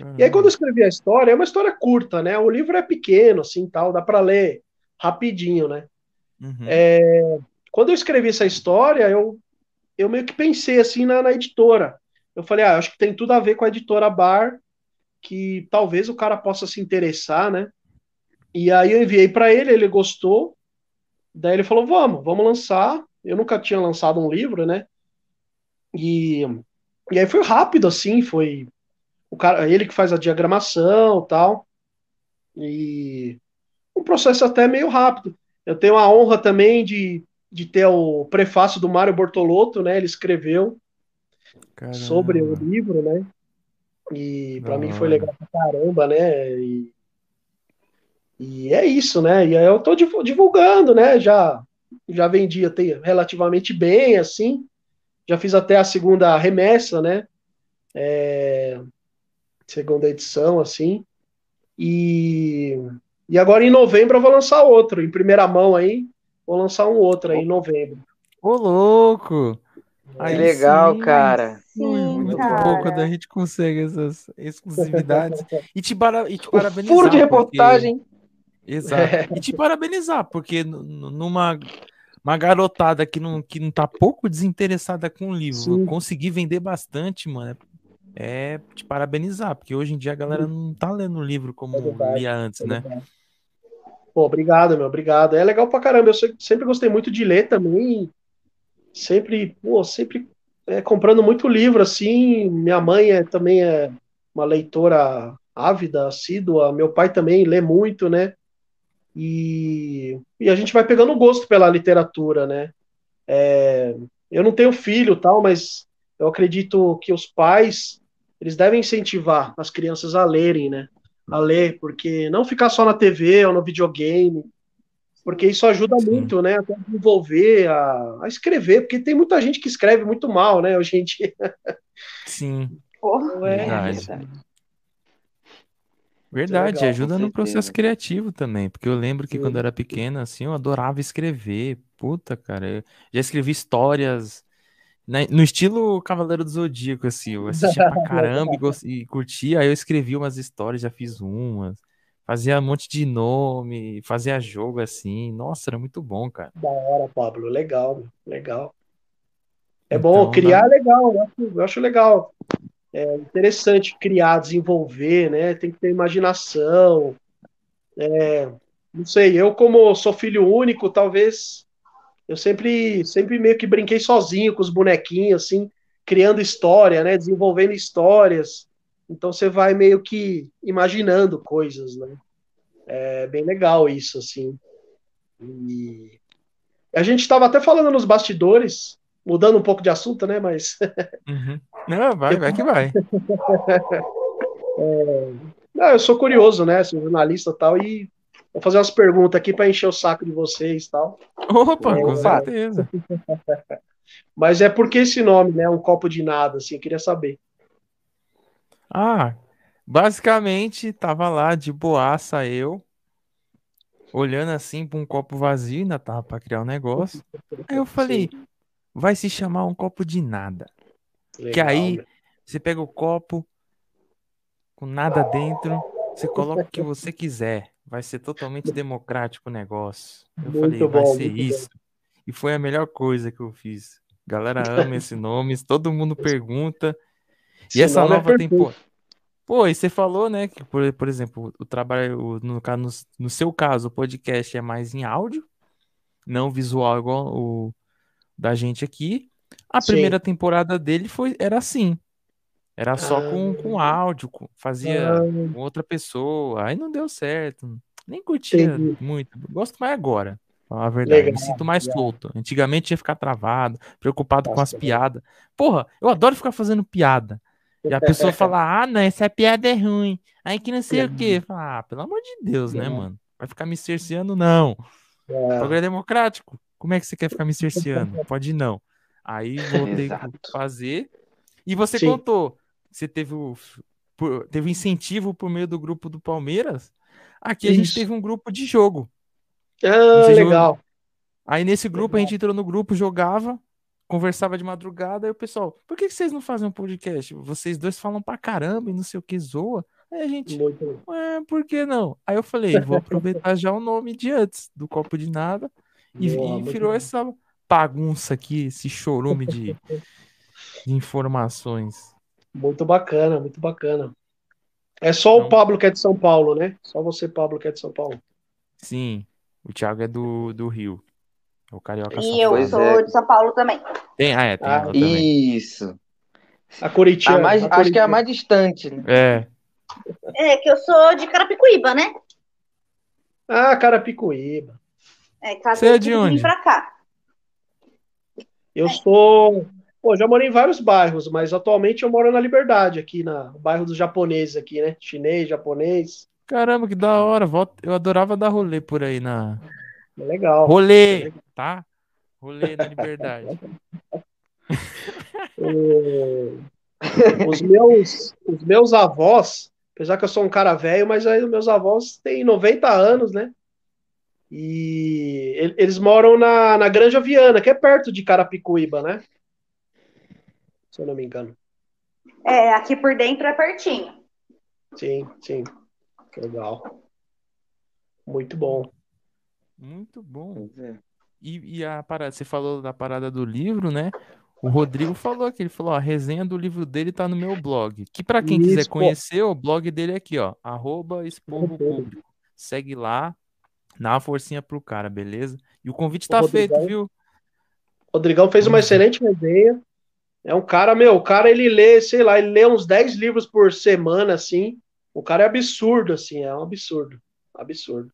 Uhum. E aí, quando eu escrevi a história, é uma história curta, né? O livro é pequeno, assim, tal, dá para ler rapidinho, né? Uhum. É, quando eu escrevi essa história, eu, eu meio que pensei assim na, na editora. Eu falei, ah, acho que tem tudo a ver com a editora Bar, que talvez o cara possa se interessar, né? E aí eu enviei para ele, ele gostou. Daí ele falou: "Vamos, vamos lançar". Eu nunca tinha lançado um livro, né? E, e aí foi rápido assim, foi o cara, ele que faz a diagramação, tal. E um processo até meio rápido. Eu tenho a honra também de, de ter o prefácio do Mário Bortolotto, né? Ele escreveu Caramba. sobre o livro, né? E para mim foi legal pra caramba, né? E, e é isso, né? E aí eu tô divulgando, né? Já já vendi até relativamente bem, assim. Já fiz até a segunda remessa, né? É, segunda edição, assim. E, e agora em novembro eu vou lançar outro, em primeira mão aí. Vou lançar um outro aí em novembro.
Ô, louco!
Aí legal, sim, cara.
Sim,
muito
cara.
bom quando a gente consegue essas exclusividades. *laughs* E te, para, e te parabenizar.
Furo de reportagem.
Porque... Exato. E te parabenizar, porque numa uma garotada que não, que não tá pouco desinteressada com o livro, Sim. conseguir vender bastante, mano, é, é te parabenizar, porque hoje em dia a galera não tá lendo o livro como é lia antes, é né?
Pô, obrigado, meu, obrigado. É legal pra caramba. Eu sempre gostei muito de ler também sempre, pô, sempre é, comprando muito livro, assim. Minha mãe é, também é uma leitora ávida, assídua. Meu pai também lê muito, né? E, e a gente vai pegando gosto pela literatura, né? É, eu não tenho filho, tal, mas eu acredito que os pais eles devem incentivar as crianças a lerem, né? A ler, porque não ficar só na TV ou no videogame, porque isso ajuda Sim. muito, né, a desenvolver, a, a, escrever, porque tem muita gente que escreve muito mal, né, hoje em dia.
Sim.
Porra,
é verdade. Verdade, legal, ajuda no processo criativo também, porque eu lembro que Sim. quando eu era pequena, assim, eu adorava escrever. Puta, cara, eu já escrevi histórias no estilo Cavaleiro do Zodíaco, assim, eu assistia pra caramba e, *laughs* e curtia, aí eu escrevi umas histórias, já fiz umas. Fazia um monte de nome, fazia jogo assim. Nossa, era muito bom, cara.
Da hora, Pablo. Legal, legal. É então, bom, criar é legal, eu acho, eu acho legal. É interessante criar, desenvolver, né? Tem que ter imaginação. É, não sei, eu como sou filho único, talvez eu sempre, sempre meio que brinquei sozinho com os bonequinhos, assim, criando história, né? Desenvolvendo histórias. Então você vai meio que imaginando coisas, né? É bem legal isso, assim. E a gente estava até falando nos bastidores, mudando um pouco de assunto, né? Mas. *laughs*
Uhum. Não, vai, vai que vai.
é... Não, eu sou curioso, né? Sou jornalista e tal, e vou fazer umas perguntas aqui para encher o saco de vocês e tal.
Opa, é, com certeza. *laughs*
Mas é porque esse nome, né? Um copo de nada, assim, eu queria saber.
Ah, basicamente tava lá de boaça eu, olhando assim para um copo vazio, ainda tava para criar um negócio. Aí eu falei, vai se chamar um copo de nada. Legal, que aí né? você pega o copo com nada dentro, você coloca o que você quiser. Vai ser totalmente democrático o negócio. Eu muito falei, vai ser isso. Bom. E foi a melhor coisa que eu fiz. Galera ama esse nome, todo mundo pergunta. E essa é nova, é tempo... Pô, e você falou, né, que, por, por exemplo, o trabalho, no, no, no seu caso, o podcast é mais em áudio, não visual igual o da gente aqui. A Sim. primeira temporada dele foi, era assim. Era só ah, com, com áudio, fazia ah, com outra pessoa. Aí não deu certo. Nem curtia entendi. muito. Gosto mais agora. Falar a verdade. Legal, Me sinto mais solto. Antigamente ia ficar travado, preocupado Nossa, com as piadas. Porra, eu adoro ficar fazendo piada. E a pessoa *laughs* fala, ah, não, essa piada é ruim. Aí que não sei o quê. Fala, ah, pelo amor de Deus, né, mano? Vai ficar me cerceando, não. É. Programa democrático. Como é que você quer ficar me cerceando? *laughs* Pode não. Aí voltei a fazer. E você Sim. contou. Você teve o teve incentivo por meio do grupo do Palmeiras. Aqui a gente teve um grupo de jogo.
Ah, legal.
Aí nesse grupo legal. a gente entrou no grupo, jogava, conversava de madrugada, e o pessoal, por que, que vocês não fazem um podcast? Vocês dois falam pra caramba e não sei o que, zoa. Aí a gente, ué, por que não? Aí eu falei, vou aproveitar já o nome de antes, do Copo de Nada, e, Boa, e virou bom. essa bagunça aqui, esse chorume de, de informações.
Muito bacana, muito bacana. É só então, o Pablo que é de São Paulo, né? Só você, Pablo, que é de São Paulo.
Sim, o Thiago é do, do Rio. É o Carioca
E eu sou é. de São Paulo também.
Tem, ah, é, tem ah,
Isso.
A Curitiba.
mais, a Acho que é a mais distante. Né?
É.
É, que eu sou de Carapicuíba, né?
Ah, Carapicuíba.
É, Você é de onde? Pra cá.
Eu é. sou. Pô, já morei em vários bairros, mas atualmente eu moro na Liberdade, aqui na no bairro dos japoneses aqui, né? Chinês, japonês.
Caramba, que da hora. Eu adorava dar rolê por aí na.
Legal.
Rolê, tá? Rolê na Liberdade. *laughs*
os, meus, os meus avós, apesar que eu sou um cara velho, mas aí os meus avós têm 90 anos, né? E eles moram na, na Granja Viana, que é perto de Carapicuíba, né? Se eu não me engano.
É, aqui por dentro é pertinho.
Sim, sim. Legal. Muito bom.
Muito bom. E, e, a parada, você falou da parada do livro, né? O Rodrigo falou aqui, ele falou, ó, a resenha do livro dele tá no meu blog. Que para quem Isso, quiser conhecer, o blog dele é aqui, ó, arroba. Segue lá, Dá uma forcinha pro cara, beleza? E o convite tá o feito, viu?
O Rodrigão fez uma excelente resenha. É um cara, meu, o cara ele lê, sei lá, ele lê uns 10 livros por semana, assim. O cara é absurdo, assim, é um absurdo. Absurdo.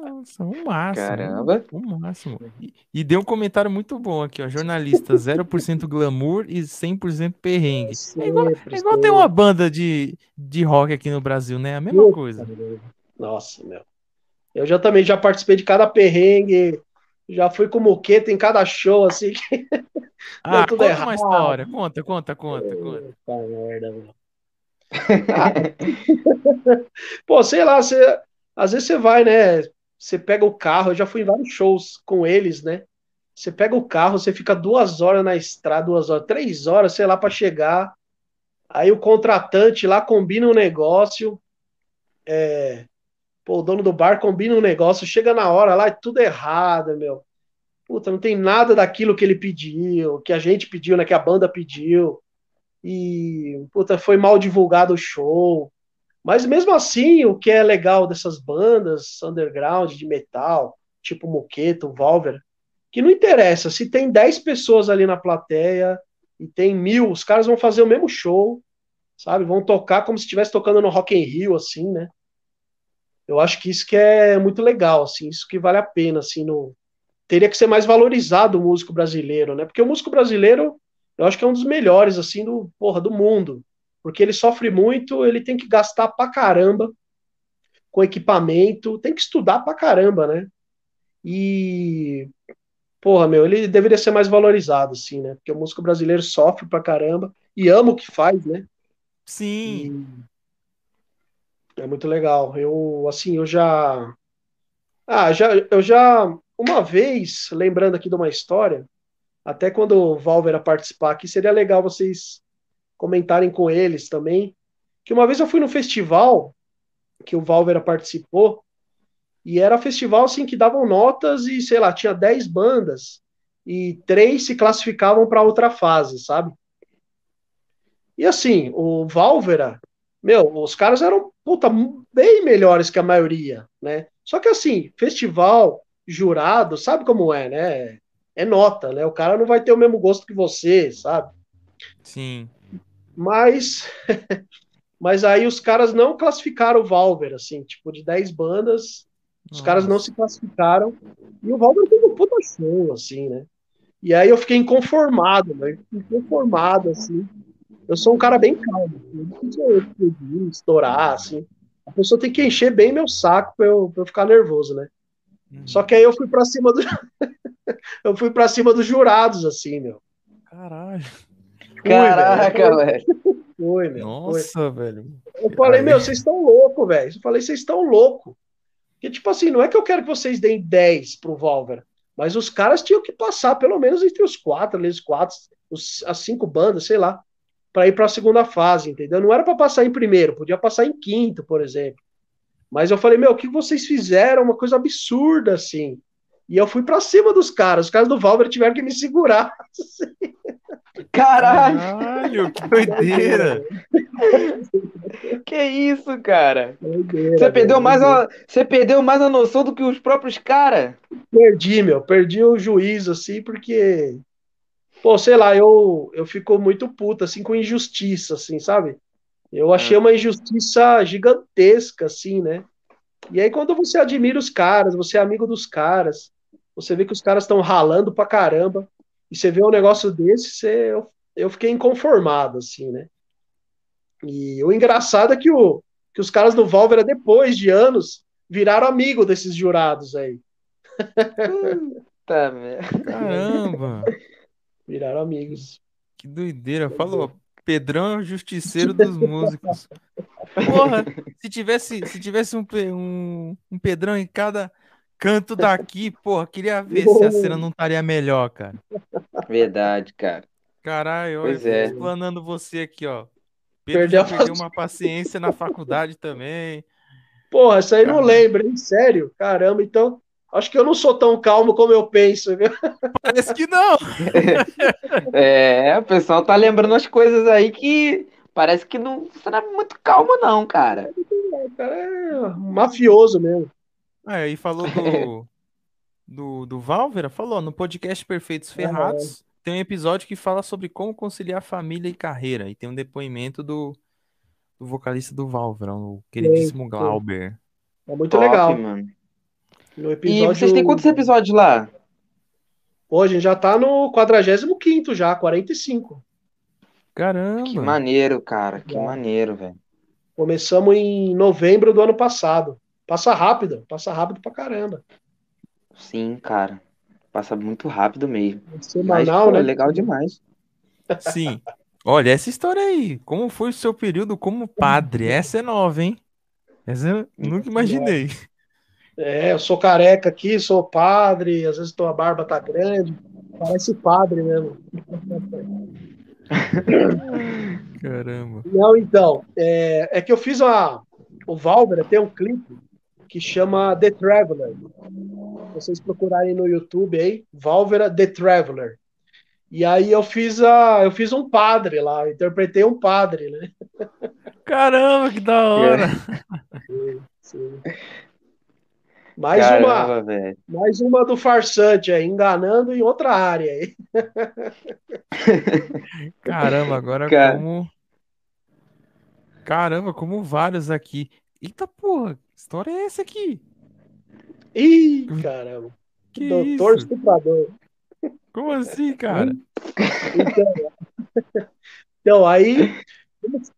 Nossa, um máximo.
Caramba.
Um máximo. E, e deu um comentário muito bom aqui, ó. Jornalista, 0% glamour e 100% perrengue. É igual, é igual ter uma banda de, de rock aqui no Brasil, né? A mesma coisa.
Nossa, meu. Eu já também já participei de cada perrengue, já fui com moqueta em cada show, assim. *laughs*
ah, conta errado. uma história. Conta, conta, conta, conta. Merda,
meu. *laughs* Pô, sei lá, você, às vezes você vai, né? Você pega o carro, eu já fui em vários shows com eles, né? Você pega o carro, você fica duas horas na estrada, duas horas, três horas, sei lá, para chegar. Aí o contratante lá combina um negócio. É, Pô, o dono do bar combina um negócio, chega na hora lá, é tudo errado, meu. Puta, não tem nada daquilo que ele pediu, que a gente pediu, né? Que a banda pediu. E, puta, foi mal divulgado o show. Mas mesmo assim, o que é legal dessas bandas underground de metal, tipo Moqueto, Volver, que não interessa, se tem 10 pessoas ali na plateia e tem mil, os caras vão fazer o mesmo show, sabe? Vão tocar como se estivesse tocando no Rock in Rio, assim, né? Eu acho que isso que é muito legal, assim, isso que vale a pena, assim, no... teria que ser mais valorizado o músico brasileiro, né? Porque o músico brasileiro, eu acho que é um dos melhores, assim, do, porra, do mundo, porque ele sofre muito, ele tem que gastar pra caramba com equipamento, tem que estudar pra caramba, né? E, porra, meu, ele deveria ser mais valorizado, assim, né? Porque o músico brasileiro sofre pra caramba e ama o que faz, né?
Sim.
É muito legal. Eu, assim, eu já. Ah, já, eu já. Uma vez, lembrando aqui de uma história, até quando o Valver participar aqui, seria legal vocês comentarem com eles também. Que uma vez eu fui no festival que o Valver participou, e era festival assim que davam notas e, sei lá, tinha 10 bandas e três se classificavam para outra fase, sabe? E assim, o Valvera, meu, os caras eram, puta, bem melhores que a maioria, né? Só que assim, festival, jurado, sabe como é, né? É nota, né? O cara não vai ter o mesmo gosto que você, sabe?
Sim.
Mas, *laughs* mas aí os caras não classificaram o Valver, assim, tipo, de 10 bandas, os Nossa. caras não se classificaram. E o Valver teve um puta show, assim, né? E aí eu fiquei inconformado, né? Inconformado, assim. Eu sou um cara bem calmo. Eu explodir, estourar, assim. A pessoa tem que encher bem meu saco pra eu, pra eu ficar nervoso, né? Uhum. Só que aí eu fui pra cima do. *laughs* eu fui pra cima dos jurados, assim, meu.
Caralho.
Caraca, velho.
Foi, meu.
Nossa,
foi.
velho.
Eu falei, meu, vocês estão loucos, velho. Eu falei, vocês estão loucos. Porque, tipo assim, não é que eu quero que vocês deem 10 pro Valver, mas os caras tinham que passar pelo menos entre os quatro, ali, os quatro, os, as cinco bandas, sei lá, para ir para a segunda fase, entendeu? Não era para passar em primeiro, podia passar em quinto, por exemplo. Mas eu falei, meu, o que vocês fizeram? Uma coisa absurda, assim. E eu fui para cima dos caras. Os caras do Valver tiveram que me segurar. *laughs* Assim.
Caralho!
Caralho, que doideira!
que isso, cara? Doideira, você, perdeu mais a, você perdeu mais a noção do que os próprios caras?
Perdi, meu. Perdi o juízo, assim, porque. Pô, sei lá, eu, eu fico muito puto, assim, com injustiça, assim, sabe? Eu achei ah. uma injustiça gigantesca, assim, né? E aí, quando você admira os caras, você é amigo dos caras, você vê que os caras estão ralando pra caramba e você vê um negócio desse, você, eu, eu fiquei inconformado, assim, né? E o engraçado é que, o, que os caras do Valvera, depois de anos, viraram amigo desses jurados aí.
Tá,
Caramba! *laughs*
Viraram amigos.
Que doideira. Falou, Pedrão é o justiceiro dos músicos. Porra, se tivesse, se tivesse um, um, um Pedrão em cada canto daqui, porra, queria ver se a cena não estaria melhor, cara.
Verdade, cara.
Caralho, olha, é. explanando você aqui, ó. Pedro perdeu, perdeu uma paciência na faculdade também.
Porra, isso aí Caramba. não lembra, hein? Sério? Caramba, então. Acho que eu não sou tão calmo como eu penso, viu?
Parece que não. *laughs*
é, o pessoal tá lembrando as coisas aí que parece que não será muito calmo, não, cara.
O cara é mafioso mesmo.
É, e falou do, *laughs* do, do Valvera, falou, no podcast Perfeitos Ferrados, tem um episódio que fala sobre como conciliar família e carreira, e tem um depoimento do, do vocalista do Valvera, o queridíssimo Sim, Glauber.
É muito Top, legal.
Mano. Episódio... E vocês têm quantos episódios lá?
Pô, a gente já tá no 45 já, 45.
Caramba.
Que maneiro, cara. Que é. maneiro, velho.
Começamos em novembro do ano passado. Passa rápido, passa rápido pra caramba.
Sim, cara. Passa muito rápido mesmo.
Semanal, Mas, pô, né?
É legal demais.
Sim. Olha, essa história aí. Como foi o seu período como padre? Essa é nova, hein? Essa eu nunca imaginei.
É, eu sou careca aqui, sou padre, às vezes a barba tá grande. Parece padre mesmo. *laughs*
Caramba.
Não, então, é, é que eu fiz uma. O Valber tem um clipe que chama The Traveler. Vocês procurarem no YouTube aí, Valvera The Traveler. E aí eu fiz a, eu fiz um padre lá, interpretei um padre, né?
Caramba, que da hora! *laughs*
Sim, sim. Mais Caramba, uma, véio. mais uma do farsante aí, enganando em outra área aí. *laughs*
Caramba, agora Car... como Caramba, como vários aqui. Eita porra, história é essa aqui?
Ih, caramba.
Que
Doutor
isso?
estuprador.
Como assim, cara?
Então, *laughs* então, aí,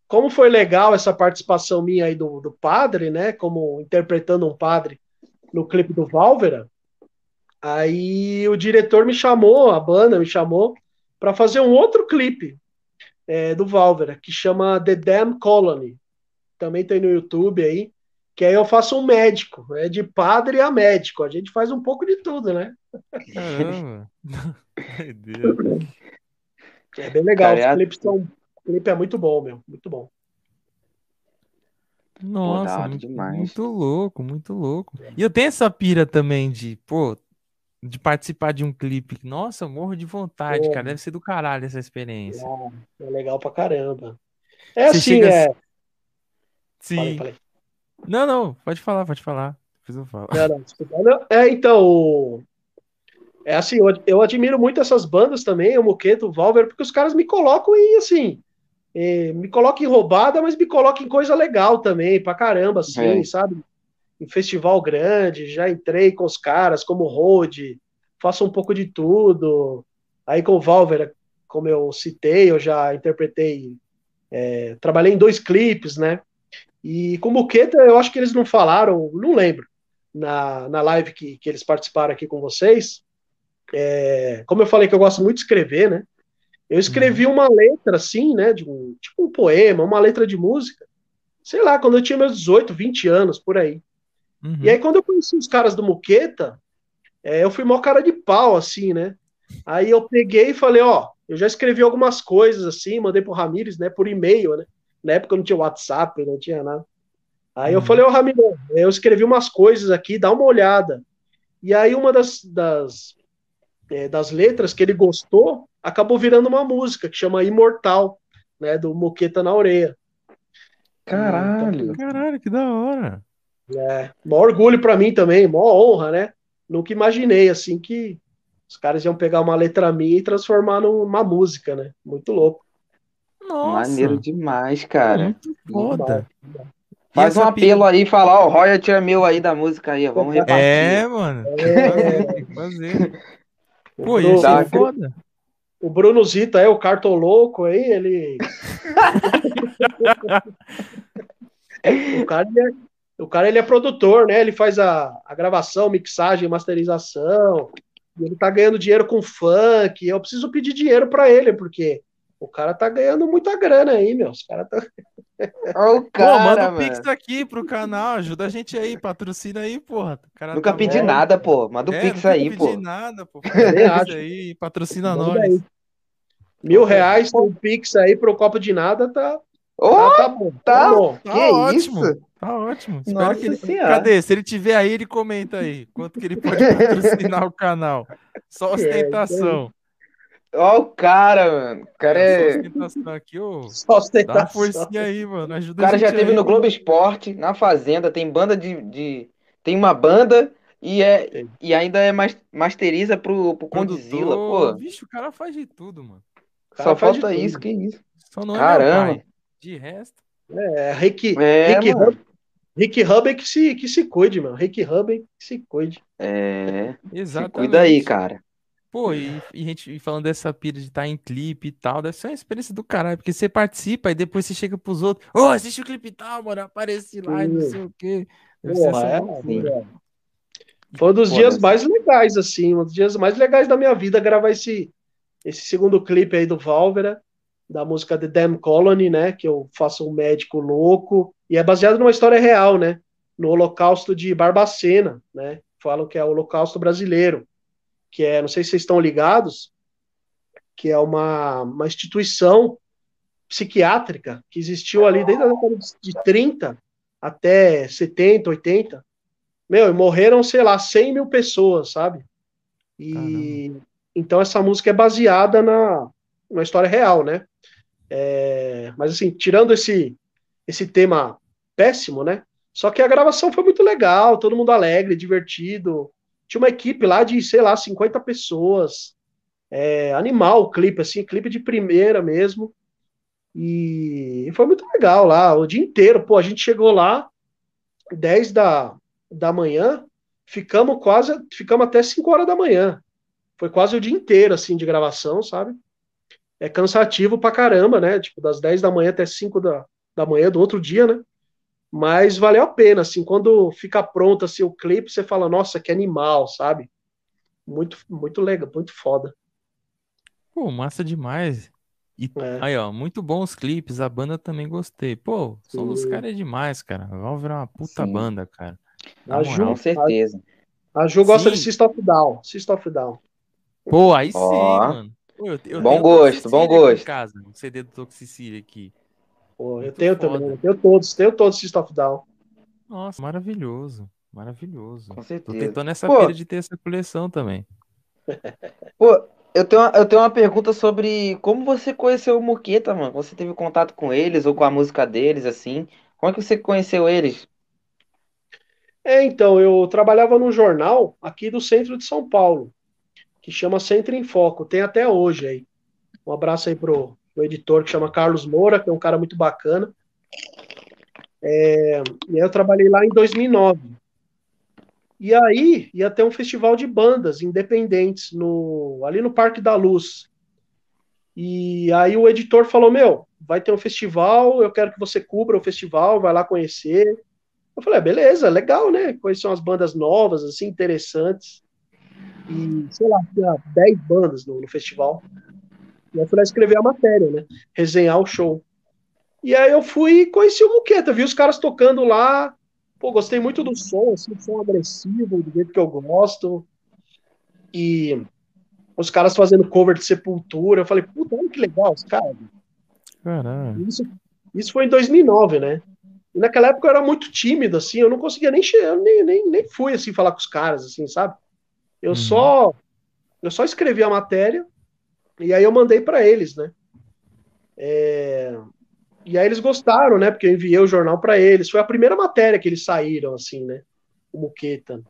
como foi legal essa participação minha aí do, do padre, né? Como interpretando um padre no clipe do Valvera, aí o diretor me chamou, a banda me chamou, para fazer um outro clipe é, do Valvera, que chama The Damn Colony. Também tem no YouTube aí que aí eu faço um médico, é de padre a médico, a gente faz um pouco de tudo, né?
Caramba! *laughs*
é bem legal, Cara, os clipes são, o clipe é muito bom, meu, muito bom.
Nossa, muito, muito, louco, muito louco. E eu tenho essa pira também de, pô, de participar de um clipe. Nossa, eu morro de vontade, cara. Deve ser do caralho essa experiência.
É, é legal pra caramba. É Você assim, chega... é
Sim. Falei, falei. Não, não, pode falar, pode falar. Depois eu falo.
Não, não, é, então, é assim, eu, eu, admiro muito essas bandas também, o Moqueto, o Valver, porque os caras me colocam em, assim, eh, me colocam em roubada, mas me colocam em coisa legal também, pra caramba, assim, é. sabe? Em festival grande, já entrei com os caras, como Road, faço um pouco de tudo. Aí com o Valver, como eu citei, eu já interpretei, é, trabalhei em dois clipes, né? E com o Moqueta, eu acho que eles não falaram, não lembro, na, na live que, que eles participaram aqui com vocês, é, como eu falei que eu gosto muito de escrever, né? Eu escrevi uma letra assim, né? De um, tipo um poema, uma letra de música. Sei lá, quando eu tinha meus 18, 20 anos, por aí. Uhum. E aí, quando eu conheci os caras do Muqueta, é, eu fui mó cara de pau, assim, né? Aí eu peguei e falei, ó, eu já escrevi algumas coisas assim, mandei pro Ramires, né, por e-mail, né? Na época não tinha WhatsApp, não tinha nada. Aí uhum. eu falei, ô Ramiro, eu escrevi umas coisas aqui, dá uma olhada. E aí uma das, das é, das letras que ele gostou, acabou virando uma música que chama Imortal, né, do Moqueta na Orelha.
Caralho! Então, Caralho, que da hora!
É, maior orgulho para mim também, maior honra, né? Nunca imaginei, assim, que os caras iam pegar uma letra minha e transformar numa música, né? Muito louco.
Nossa. Maneiro demais, cara.
Muito foda.
Faz um apelo aí e fala, ó, o royalty é meu aí da música aí, vamos repartir.
É, mano. É. Tem que fazer. *laughs* Pô, isso é foda.
O Bruno Zita é o cartoloco aí, ele. *laughs* o, cara, ele é, o cara ele é produtor, né? Ele faz a, a gravação, mixagem, masterização. Ele tá ganhando dinheiro com funk. Eu preciso pedir dinheiro para ele, porque o cara tá ganhando muita grana aí, meu. Os caras tá. *laughs*
Olha o cara, pô, manda um mano. pix aqui pro canal, ajuda a gente aí, patrocina aí, porra.
nunca tá pedi bom. nada, pô. Manda um é, pix aí, pô. Nunca pedi
nada, pô. *laughs* Faz aí, patrocina nós. Aí.
Mil reais no pix aí pro copo de nada, tá.
Oh, tá, tá bom. Tá, tá bom.
Tá que ótimo. Isso? Tá ótimo. Espero que ele... Cadê? Se ele tiver aí, ele comenta aí. Quanto que ele pode patrocinar o canal. Só *laughs* é, ostentação. É,
Ó o cara, mano. O cara é.
é... aqui, ô. Só ostentação. Dá uma forcinha aí, mano. Ajuda
o cara já teve aí, no Globo Esporte, na Fazenda, tem banda de. de... Tem uma banda e, é, e ainda é masteriza pro, pro Condizila, pô.
Vixe, o cara faz de tudo, mano.
Só falta isso, que isso.
Só não é
Caramba.
De resto.
É, Rick, é, Rick, Hub, Rick Hubben que se, que se cuide, mano. Rick Hubben que se cuide.
É. Exatamente. Se cuida aí, cara.
Pô, e, e, gente, e falando dessa pira de estar tá em clipe e tal, deve ser uma experiência do caralho, porque você participa e depois você chega pros outros, ô, oh, assiste o clipe e tal, mano, aparece lá e não sei o quê. Deve é, assim. é.
Foi um dos Pô, dias mais legais, assim, um dos dias mais legais da minha vida gravar esse, esse segundo clipe aí do Valvera, da música The Damn Colony, né, que eu faço um médico louco, e é baseado numa história real, né, no holocausto de Barbacena, né, falam que é o holocausto brasileiro que é, não sei se vocês estão ligados, que é uma, uma instituição psiquiátrica que existiu ali desde a década de 30 até 70, 80. Meu, e morreram, sei lá, 100 mil pessoas, sabe? E Caramba. Então essa música é baseada na, na história real, né? É, mas assim, tirando esse, esse tema péssimo, né? Só que a gravação foi muito legal, todo mundo alegre, divertido. Tinha uma equipe lá de, sei lá, 50 pessoas. É, animal o clipe, assim, clipe de primeira mesmo. E foi muito legal lá, o dia inteiro. Pô, a gente chegou lá 10 da, da manhã, ficamos quase, ficamos até 5 horas da manhã. Foi quase o dia inteiro, assim, de gravação, sabe? É cansativo pra caramba, né? Tipo, das 10 da manhã até 5 da, da manhã do outro dia, né? Mas valeu a pena, assim, quando fica pronto assim, o clipe, você fala, nossa, que animal, sabe? Muito, muito legal, muito foda.
Pô, massa demais. E é. aí, ó, muito bons clipes, a banda também gostei. Pô, som dos caras é demais, cara. Vamos virar uma puta Sim. banda, cara.
A Ju, com certeza.
A, a Ju gosta sim. de System of Down. System of Down.
Pô, aí sim, mano. Pô, eu,
eu bom gosto, bom gosto.
Casa, o CD do Toxicity aqui.
Pô, eu tenho foda. também, eu tenho todos, tenho todos System of Down.
Nossa, maravilhoso. Maravilhoso.
Com certeza.
Tô tentando essa Pô, de ter essa coleção também. *laughs*
Pô, eu tenho, uma, eu tenho uma pergunta sobre como você conheceu o Moqueta, mano. Você teve contato com eles ou com a música deles, assim? Como é que você conheceu eles?
É, então, eu trabalhava num jornal aqui do centro de São Paulo, que chama Centro em Foco, tem até hoje aí. Um abraço aí pro, pro editor que chama Carlos Moura, que é um cara muito bacana. É, e eu trabalhei lá em 2009. E aí ia ter um festival de bandas independentes no, ali no Parque da Luz. E aí o editor falou: Meu, vai ter um festival, eu quero que você cubra o festival, vai lá conhecer. Eu falei: ah, beleza, legal, né? Quais são as bandas novas, assim, interessantes. E, sei lá, tinha 10 bandas no, no festival. E eu fui lá escrever a matéria, né? Resenhar o show. E aí eu fui e conheci o Muqueta, vi os caras tocando lá. Pô, gostei muito do som, assim, som agressivo, do jeito que eu gosto. E os caras fazendo cover de Sepultura. Eu falei, puta, olha que legal os caras.
Caralho.
Isso, isso foi em 2009, né? E naquela época eu era muito tímido, assim, eu não conseguia nem chegar, nem, nem, nem fui, assim, falar com os caras, assim, sabe? Eu uhum. só eu só escrevi a matéria e aí eu mandei para eles, né? É, e aí eles gostaram, né? Porque eu enviei o jornal para eles. Foi a primeira matéria que eles saíram, assim, né? O Muqueta.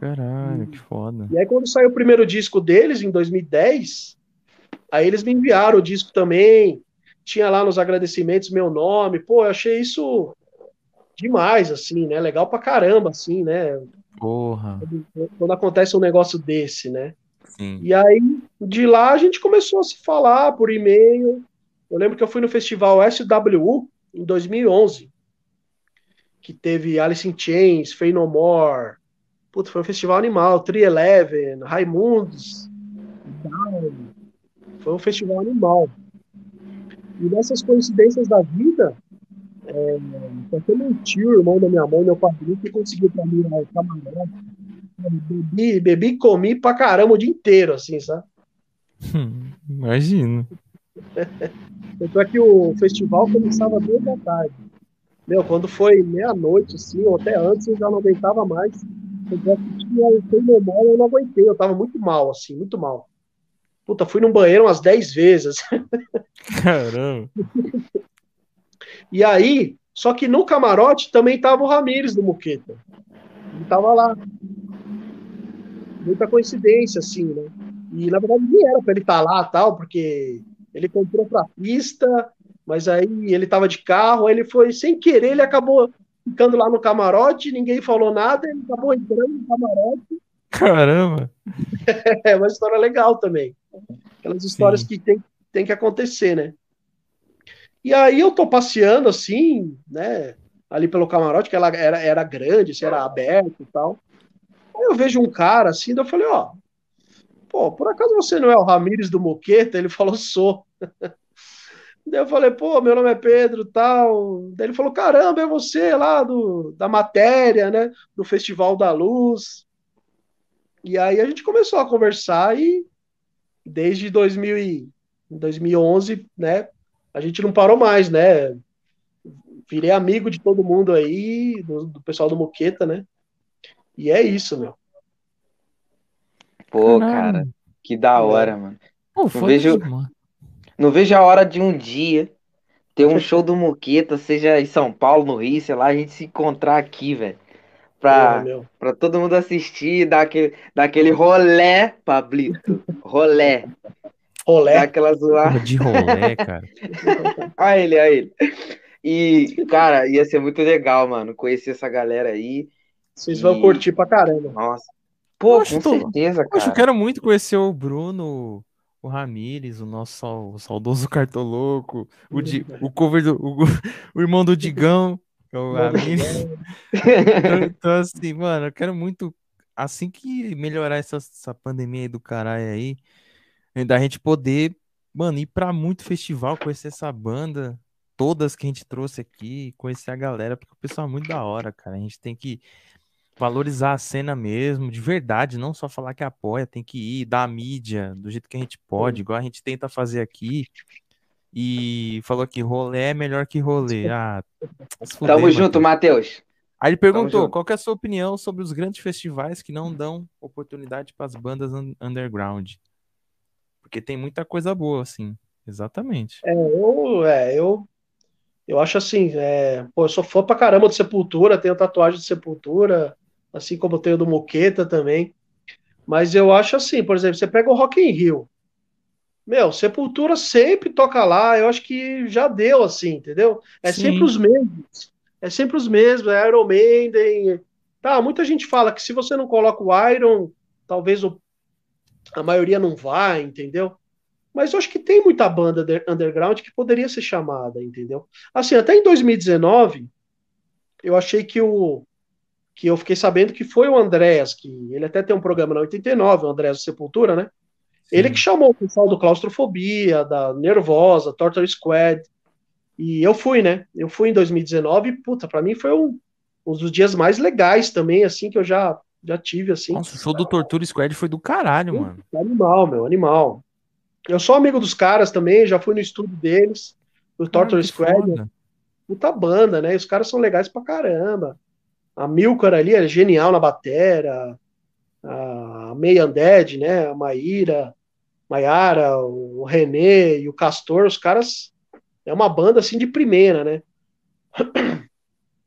Caralho, que foda.
E aí, quando saiu o primeiro disco deles, em 2010, aí eles me enviaram o disco também. Tinha lá nos agradecimentos meu nome. Pô, eu achei isso demais, assim, né? Legal pra caramba, assim, né?
Porra.
Quando, acontece um negócio desse, né?
Sim.
E aí, de lá, a gente começou a se falar por e-mail. Eu lembro que eu fui no festival SWU em 2011, que teve Alice in Chains, Fey No More, Putz, foi um festival animal, Tri Eleven, Raimundos, foi um festival animal. E nessas coincidências da vida, é, até meu tio, irmão da minha mãe, meu padrinho, que conseguiu pra mim o camarote. Bebi, bebi e comi pra caramba o dia inteiro, assim, sabe? *laughs*
Imagino.
Tanto é que o festival começava duas da tarde. Meu, quando foi meia-noite, assim, ou até antes, eu já não aguentava mais eu tinha memória, eu não aguentei, eu tava muito mal, assim, muito mal. Puta, fui no banheiro umas 10 vezes. *laughs*
Caramba.
E aí, só que no camarote também tava o Ramires do Muqueta. Ele tava lá. Muita coincidência, assim, né? E na verdade nem era pra ele estar tá lá tal, porque ele comprou pra pista, mas aí ele tava de carro, aí ele foi, sem querer, ele acabou ficando lá no camarote, ninguém falou nada, ele acabou entrando no camarote.
Caramba! *laughs*
é uma história legal também. Aquelas histórias Sim. que tem, tem que acontecer, né? E aí eu tô passeando assim, né? Ali pelo camarote, que ela era, era grande, assim, era aberto e tal. Aí eu vejo um cara assim, eu falei, ó, pô, por acaso você não é o Ramires do Moqueta? Ele falou, sou. *laughs* Daí eu falei, pô, meu nome é Pedro tal. Daí ele falou, caramba, é você lá do, da matéria, né? Do Festival da Luz. E aí a gente começou a conversar e desde 2000 e, 2011, né? A gente não parou mais, né? Virei amigo de todo mundo aí, do, do pessoal do Moqueta, né? E é isso, meu.
Pô, cara, que da hora, é. mano. Pô, foi vejo, mano. Não vejo a hora de um dia ter um show do Moqueta, seja em São Paulo, no Rio, sei lá, a gente se encontrar aqui, velho. Pra, é, pra todo mundo assistir, dar aquele, dar aquele rolé, Pablito. Rolé.
Rolé.
Dar aquela zoada.
De rolé, cara. *laughs*
olha ele, olha ele. E, cara, ia ser muito legal, mano, conhecer essa galera aí.
Vocês e... vão curtir pra caramba.
Nossa. Pô, com certeza, cara.
eu quero muito conhecer o Bruno o Ramires, o nosso o saudoso Cartoloco, o, Di, o cover do. O, *laughs* o, irmão do Digão, que é o Ramires. então, então, assim, mano, eu quero muito. Assim que melhorar essa, essa pandemia aí do caralho aí, da gente poder, mano, ir pra muito festival, conhecer essa banda, todas que a gente trouxe aqui, conhecer a galera, porque o pessoal é muito da hora, cara. A gente tem que valorizar a cena mesmo, de verdade, não só falar que apoia, tem que ir, dar a mídia do jeito que a gente pode, igual a gente tenta fazer aqui. E falou que rolê é melhor que rolê. Ah,
fuder, Tamo junto, Matheus.
Aí ele perguntou: qual é a sua opinião sobre os grandes festivais que não dão oportunidade para as bandas underground? Porque tem muita coisa boa, assim. Exatamente.
É, eu, é, eu, Eu acho assim, é, pô, eu sou fã pra caramba do Sepultura, tenho tatuagem de Sepultura, assim como tenho do Moqueta também. Mas eu acho assim, por exemplo, você pega o Rock in Rio. Meu, Sepultura sempre toca lá, eu acho que já deu assim, entendeu? É Sim. sempre os mesmos. É sempre os mesmos, é Iron Maiden. Tá, muita gente fala que se você não coloca o Iron, talvez o, a maioria não vá, entendeu? Mas eu acho que tem muita banda underground que poderia ser chamada, entendeu? Assim, até em 2019, eu achei que o. Que eu fiquei sabendo que foi o Andréas, que ele até tem um programa na 89, o Andréas Sepultura, né? Sim. Ele que chamou o pessoal do Claustrofobia, da Nervosa, Torture Squad. E eu fui, né? Eu fui em 2019 e, puta, pra mim foi um, um dos dias mais legais também, assim, que eu já, já tive, assim.
Nossa, o show do Torture Squad foi do caralho, mano.
Animal, meu, animal. Eu sou amigo dos caras também, já fui no estúdio deles, do Torture ah, Squad. Foda. Puta banda, né? Os caras são legais pra caramba. A Milcar ali é genial na batera. A May Undead, né? A Maíra, Maiara, o René e o Castor, os caras é uma banda assim de primeira, né?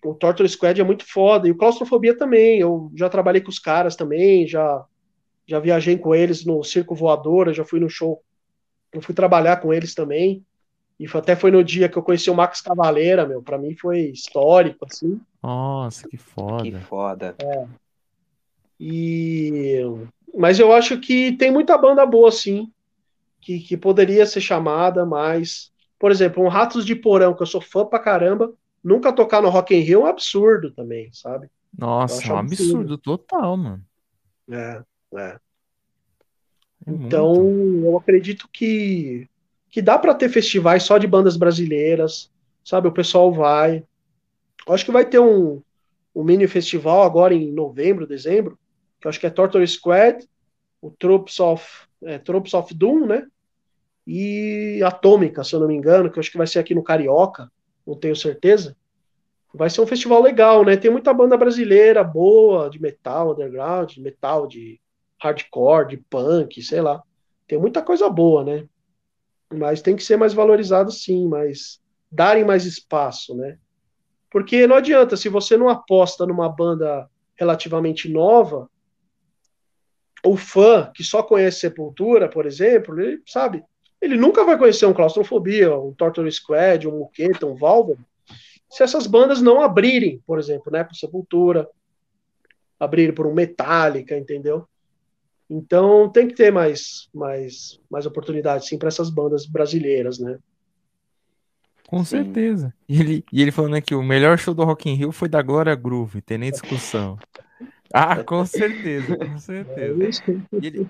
O Torture Squad é muito foda. E o Claustrofobia também. Eu já trabalhei com os caras também, já já viajei com eles no Circo Voadora, já fui no show eu fui trabalhar com eles também. E até foi no dia que eu conheci o Max Cavaleira, meu. Para mim foi histórico, assim.
Nossa, que foda.
Que foda.
É. E... Mas eu acho que tem muita banda boa, sim, que, que poderia ser chamada, mas... Por exemplo, um Ratos de Porão, que eu sou fã pra caramba, nunca tocar no Rock in Rio é um absurdo também, sabe?
Nossa, é um absurdo. absurdo total, mano.
É, é. É então, eu acredito que, que dá para ter festivais só de bandas brasileiras, sabe? O pessoal vai. Eu acho que vai ter um, um mini festival agora em novembro, dezembro, que eu acho que é Torture Squad, o Troops of, é, Troops of Doom, né? E Atômica, se eu não me engano, que eu acho que vai ser aqui no Carioca, não tenho certeza. Vai ser um festival legal, né? Tem muita banda brasileira boa, de metal, underground, de metal, de hardcore, de punk, sei lá. Tem muita coisa boa, né? Mas tem que ser mais valorizado sim, mas darem mais espaço, né? Porque não adianta, se você não aposta numa banda relativamente nova, o fã que só conhece Sepultura, por exemplo, ele sabe, ele nunca vai conhecer um Claustrofobia, um Torture Squad, um Muqueta, um Valve, se essas bandas não abrirem, por exemplo, né, por Sepultura, abrirem por um Metallica, entendeu? Então tem que ter mais, mais, mais oportunidades sim para essas bandas brasileiras, né?
Com sim. certeza. E ele, e ele falando aqui, o melhor show do Rock in Rio foi da Glória Groove, tem nem discussão. ah, com certeza, com certeza. E ele,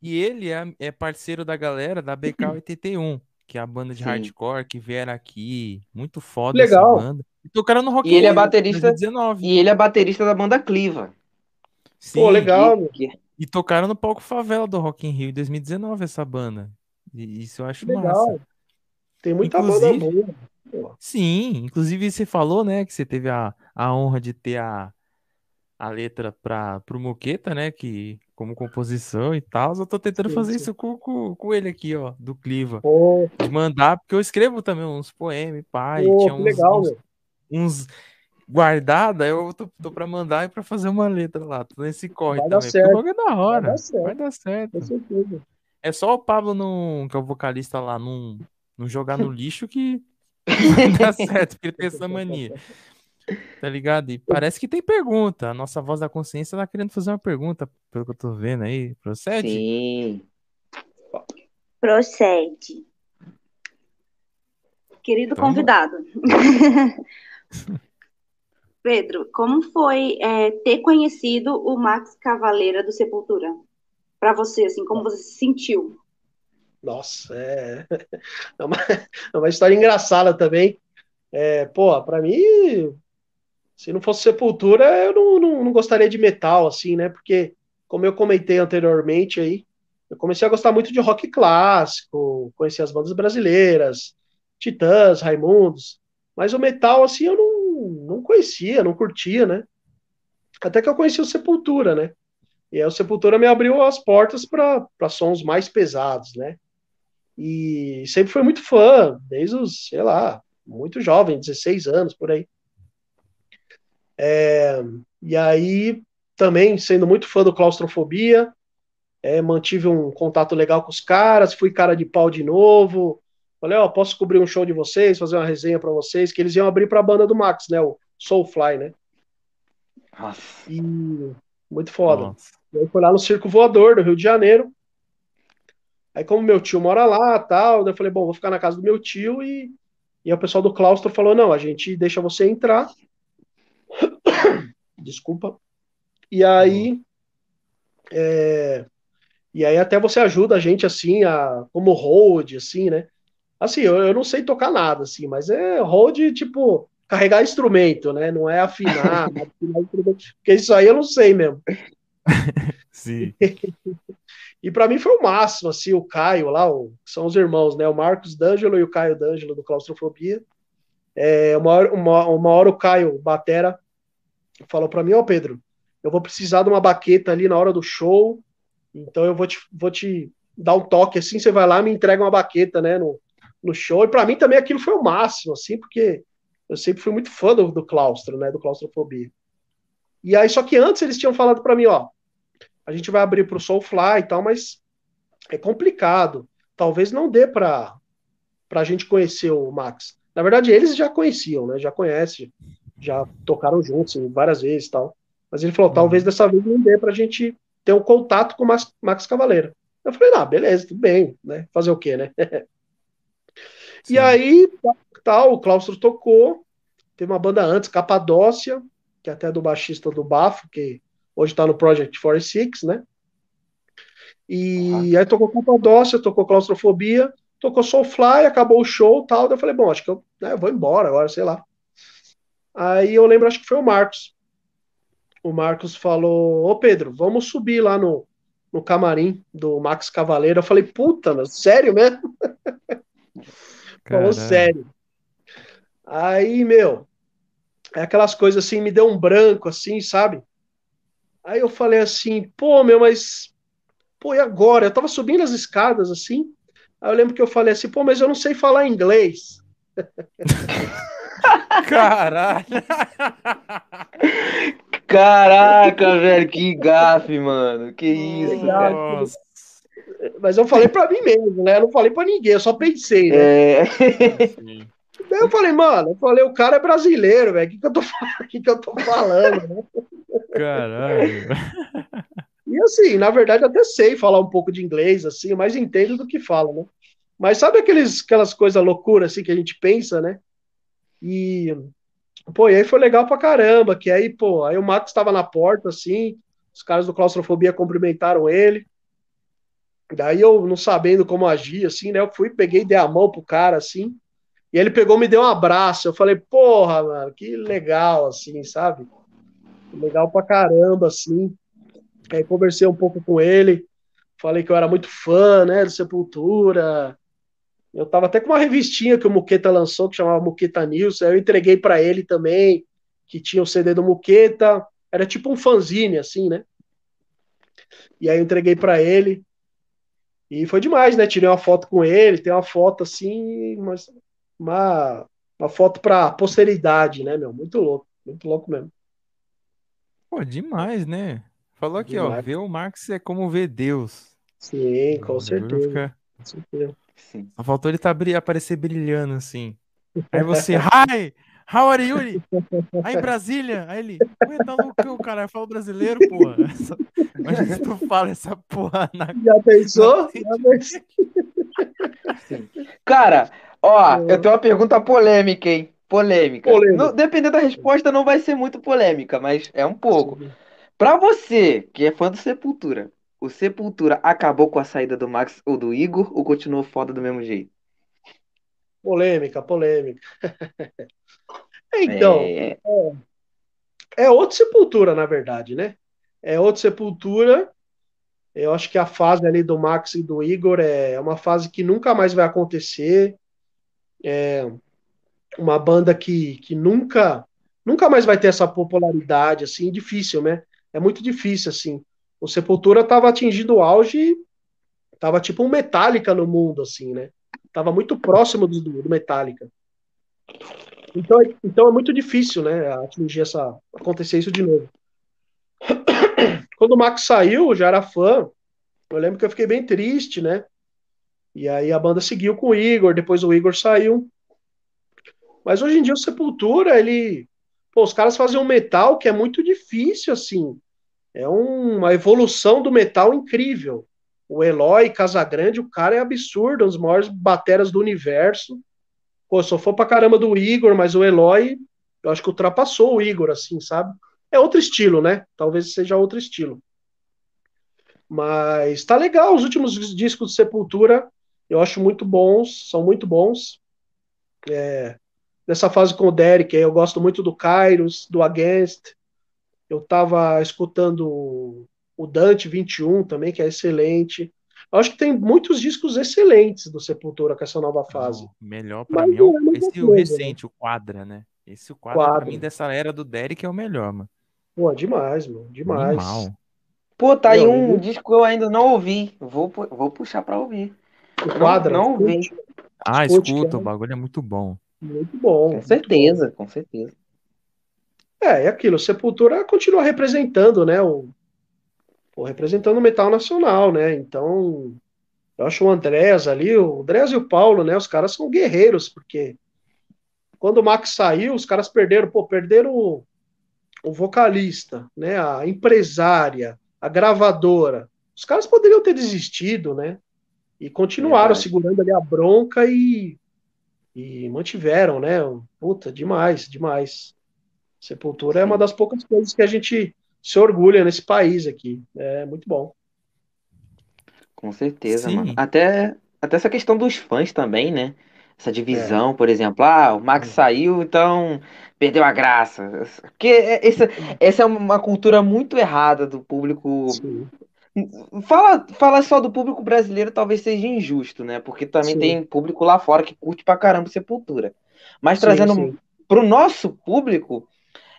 e ele é, é, parceiro da galera da BK81, que é a banda de sim. hardcore que vieram aqui. Muito foda
Legal.
essa banda. E tocaram no Rock
e ele é é baterista, 2019. E ele é baterista da banda Cliva.
Sim, Pô, legal. Que,
e tocaram no palco Favela do Rock in Rio em 2019, essa banda. E isso eu acho Legal. massa.
Tem muita inclusive, banda boa.
Sim, inclusive você falou, né, que você teve a, a honra de ter a, a letra para pro Moqueta, né, que como composição e tal. Eu tô tentando sim, fazer sim. isso com, com, com, ele aqui, ó, do Cliva. Oh. De mandar, porque eu escrevo também uns poemas, pai. Oh, tinha uns,
legal,
uns, uns, guardada, eu tô, tô pra mandar e pra fazer uma letra lá. Tô nesse corre vai também. Dar certo. é da hora. Vai dar certo. Vai dar certo. É só o Pablo, não, que é o vocalista lá, não, não jogar no lixo que *laughs* vai dar certo, porque ele tem essa mania. Tá ligado? E parece que tem pergunta. A nossa voz da consciência tá querendo fazer uma pergunta, pelo que eu tô vendo aí. Procede?
Sim. Procede. Querido então, convidado. *laughs* Pedro, como foi é, ter conhecido o Max Cavaleira do Sepultura? Para você, assim, como você se sentiu?
Nossa, é, *laughs* é, uma, é uma história engraçada também. É, pô, para mim, se não fosse Sepultura, eu não, não, não, gostaria de metal, assim, né? Porque, como eu comentei anteriormente aí, eu comecei a gostar muito de rock clássico, conheci as bandas brasileiras, Titãs, Raimundos, mas o metal, assim, eu não, não conhecia, não curtia, né? Até que eu conheci o Sepultura, né? E aí o Sepultura me abriu as portas para sons mais pesados, né? E sempre foi muito fã, desde os, sei lá, muito jovem, 16 anos, por aí. É, e aí, também, sendo muito fã do Claustrofobia, é, mantive um contato legal com os caras, fui cara de pau de novo. Falei, ó, posso cobrir um show de vocês, fazer uma resenha para vocês, que eles iam abrir para a banda do Max, né, o Soulfly, né? Nossa. E muito foda. Nossa. E aí foi lá no Circo Voador do Rio de Janeiro. Aí como meu tio mora lá, tal, eu falei, bom, vou ficar na casa do meu tio e e o pessoal do claustro falou: não, a gente deixa você entrar. *coughs* Desculpa. E aí. É, e aí até você ajuda a gente assim, a, como hold, assim, né? Assim, eu, eu não sei tocar nada, assim, mas é hold, tipo, carregar instrumento, né? Não é afinar, *laughs* afinar porque isso aí eu não sei mesmo. *laughs*
Sim. *laughs*
E para mim foi o máximo, assim, o Caio lá, o, são os irmãos, né? O Marcos D'Angelo e o Caio D'Angelo do Claustrofobia. É, uma, hora, uma, uma hora o Caio Batera falou para mim, ó oh, Pedro, eu vou precisar de uma baqueta ali na hora do show, então eu vou te, vou te dar um toque assim, você vai lá e me entrega uma baqueta, né, no, no show. E para mim também aquilo foi o máximo, assim, porque eu sempre fui muito fã do, do claustro, né, do claustrofobia. E aí, só que antes eles tinham falado para mim, ó, a gente vai abrir para o Soulfly e tal, mas é complicado. Talvez não dê para a gente conhecer o Max. Na verdade, eles já conheciam, né? Já conhecem, já tocaram juntos várias vezes e tal. Mas ele falou, talvez uhum. dessa vez não dê para a gente ter um contato com o Max, Max Cavaleiro. Eu falei, ah, beleza, tudo bem, né? Fazer o quê, né? *laughs* e aí, tal, o Claustro tocou, teve uma banda antes, Capadócia, que é até do baixista do Bafo, que hoje está no Project 46, né? E aí tocou Capadócia, tocou Claustrofobia, tocou Soulfly, acabou o show tal. Daí eu falei, bom, acho que eu, né, vou embora agora, sei lá. Aí eu lembro, acho que foi o Marcos. O Marcos falou: Ô Pedro, vamos subir lá no, no camarim do Max Cavaleiro. Eu falei, puta, meu, sério mesmo? *laughs* Falou sério. Aí, meu, é aquelas coisas assim, me deu um branco, assim, sabe? Aí eu falei assim, pô, meu, mas. Pô, e agora? Eu tava subindo as escadas assim. Aí eu lembro que eu falei assim, pô, mas eu não sei falar inglês. *laughs*
Caralho! *laughs*
Caraca, velho, que gafe, mano. Que isso, Nossa.
Mas eu falei pra mim mesmo, né? Eu não falei pra ninguém, eu só pensei, né? É... *laughs* Daí eu falei, mano, eu falei, o cara é brasileiro, velho. O que, que, eu tô, que, que eu tô falando, né?
Caralho.
E assim, na verdade, até sei falar um pouco de inglês, assim, mas entendo do que falo, né? Mas sabe aqueles, aquelas coisas loucuras assim que a gente pensa, né? E, pô, e aí foi legal pra caramba, que aí, pô, aí o Max estava na porta, assim, os caras do Claustrofobia cumprimentaram ele. Daí eu, não sabendo como agir, assim, né? Eu fui, peguei, dei a mão pro cara, assim, e ele pegou, me deu um abraço. Eu falei, porra, mano, que legal, assim, sabe? legal pra caramba, assim. Aí conversei um pouco com ele, falei que eu era muito fã, né, do Sepultura. Eu tava até com uma revistinha que o Muqueta lançou, que chamava Muqueta News, aí eu entreguei para ele também, que tinha o CD do Muqueta, era tipo um fanzine, assim, né? E aí eu entreguei para ele, e foi demais, né? Tirei uma foto com ele, tem uma foto assim, mas uma, uma foto pra posteridade, né, meu? Muito louco, muito louco mesmo.
Pô, demais, né? Falou aqui, ó, ver o Marx é como ver Deus.
Sim, com certeza. Fica... Com certeza.
Sim. Só faltou ele tá, aparecer brilhando assim. Aí você, *laughs* hi, how are you? Aí em Brasília, aí ele, ué, tá louco, cara, fala brasileiro, porra. *laughs* Mas tu fala essa porra na... *laughs*
Já pensou? Já pensou?
Cara, ó, eu tenho uma pergunta polêmica, hein? Polêmica. polêmica. dependendo da resposta, não vai ser muito polêmica, mas é um pouco. Para você, que é fã do Sepultura, o Sepultura acabou com a saída do Max ou do Igor ou continuou foda do mesmo jeito?
Polêmica, polêmica. *laughs* então, é... é... é outro Sepultura, na verdade, né? É outro Sepultura. Eu acho que a fase ali do Max e do Igor é uma fase que nunca mais vai acontecer. É, uma banda que, que nunca nunca mais vai ter essa popularidade, assim, difícil, né? É muito difícil, assim. O Sepultura estava atingindo o auge, tava tipo um Metallica no mundo, assim, né? Tava muito próximo do, do Metallica. Então, então é muito difícil, né, atingir essa, acontecer isso de novo. *coughs* Quando o Max saiu, já era fã, eu lembro que eu fiquei bem triste, né? E aí a banda seguiu com o Igor, depois o Igor saiu. Mas hoje em dia o Sepultura, ele. Pô, os caras fazem um metal que é muito difícil, assim. É uma evolução do metal incrível. O Eloy Casagrande, o cara é absurdo, um dos maiores bateras do universo. Pô, só for pra caramba do Igor, mas o Eloy, eu acho que ultrapassou o Igor, assim, sabe? É outro estilo, né? Talvez seja outro estilo. Mas tá legal, os últimos discos de Sepultura eu acho muito bons, são muito bons. É, nessa fase com o Derek, eu gosto muito do Kairos, do Against. Eu tava escutando o Dante 21 também, que é excelente. Eu acho que tem muitos discos excelentes do Sepultura com essa nova fase.
Não, melhor para mim é o, é esse o né? recente, né? o Quadra, né? Esse o Quadra, Quadra. pra mim dessa era do Derek é o melhor, mano.
Pô, demais, mano, demais. Animal.
Pô, tá aí um disco que eu ainda não ouvi. Vou, vou puxar pra ouvir.
O quadro. Não, não ouvi.
Ah, escuta, o bagulho é muito bom.
Muito bom.
Com certeza, com certeza.
É, é aquilo. Sepultura continua representando, né? O, o representando o metal nacional, né? Então, eu acho o Andrés ali, o Andrés e o Paulo, né? Os caras são guerreiros, porque quando o Max saiu, os caras perderam, pô, perderam o, o vocalista, né? A empresária, a gravadora. Os caras poderiam ter desistido, né? E continuaram é segurando ali a bronca e, e mantiveram, né? Puta, demais, demais. Sepultura Sim. é uma das poucas coisas que a gente se orgulha nesse país aqui. É muito bom.
Com certeza, Sim. mano. Até, até essa questão dos fãs também, né? Essa divisão, é. por exemplo. Ah, o Max saiu, então perdeu a graça. Porque é, essa, essa é uma cultura muito errada do público Sim. Fala, fala só do público brasileiro talvez seja injusto, né? Porque também sim. tem público lá fora que curte pra caramba Sepultura. Mas sim, trazendo sim. pro nosso público,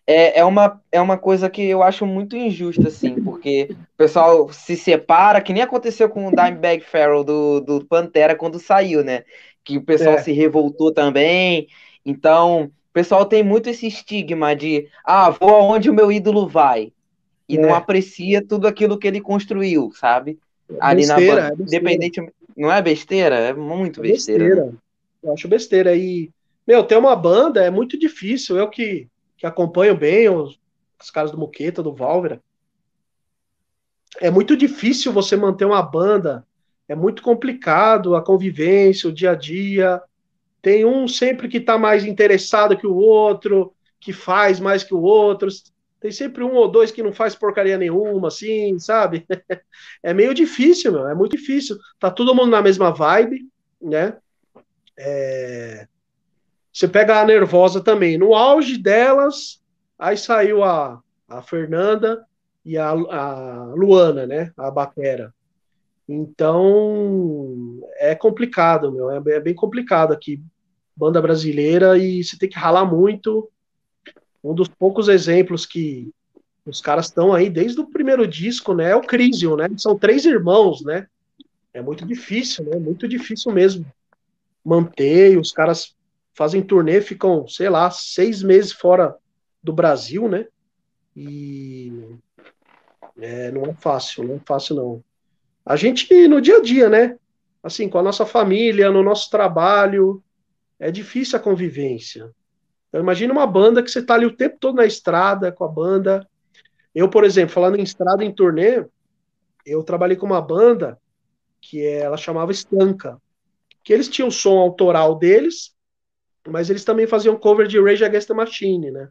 é, é, uma, é uma coisa que eu acho muito injusta, assim, porque o pessoal se separa, que nem aconteceu com o Dimebag Farrell do, do Pantera quando saiu, né? Que o pessoal é. se revoltou também. Então, o pessoal tem muito esse estigma de, ah, vou aonde o meu ídolo vai e é. não aprecia tudo aquilo que ele construiu, sabe?
É Ali besteira, na
banda, é independente, não é besteira, é muito besteira. Né? besteira.
Eu acho besteira e meu, ter uma banda é muito difícil. Eu que, que acompanho bem os, os caras do Moqueta, do Válvera. É muito difícil você manter uma banda. É muito complicado a convivência, o dia a dia. Tem um sempre que está mais interessado que o outro, que faz mais que o outro. Tem sempre um ou dois que não faz porcaria nenhuma, assim, sabe? *laughs* é meio difícil, meu, é muito difícil. Tá todo mundo na mesma vibe, né? É... Você pega a Nervosa também. No auge delas, aí saiu a, a Fernanda e a, a Luana, né? A Batera. Então, é complicado, meu. É, é bem complicado aqui. Banda brasileira e você tem que ralar muito um dos poucos exemplos que os caras estão aí desde o primeiro disco, né? É o Crisium, né? São três irmãos, né? É muito difícil, né? Muito difícil mesmo manter. Os caras fazem turnê, ficam, sei lá, seis meses fora do Brasil, né? E é, não é fácil, não é fácil não. A gente no dia a dia, né? Assim, com a nossa família, no nosso trabalho, é difícil a convivência. Então, imagina uma banda que você está ali o tempo todo na estrada com a banda. Eu, por exemplo, falando em estrada em turnê, eu trabalhei com uma banda que ela chamava Estanca, que eles tinham o som autoral deles, mas eles também faziam cover de Rage Against the Machine, né?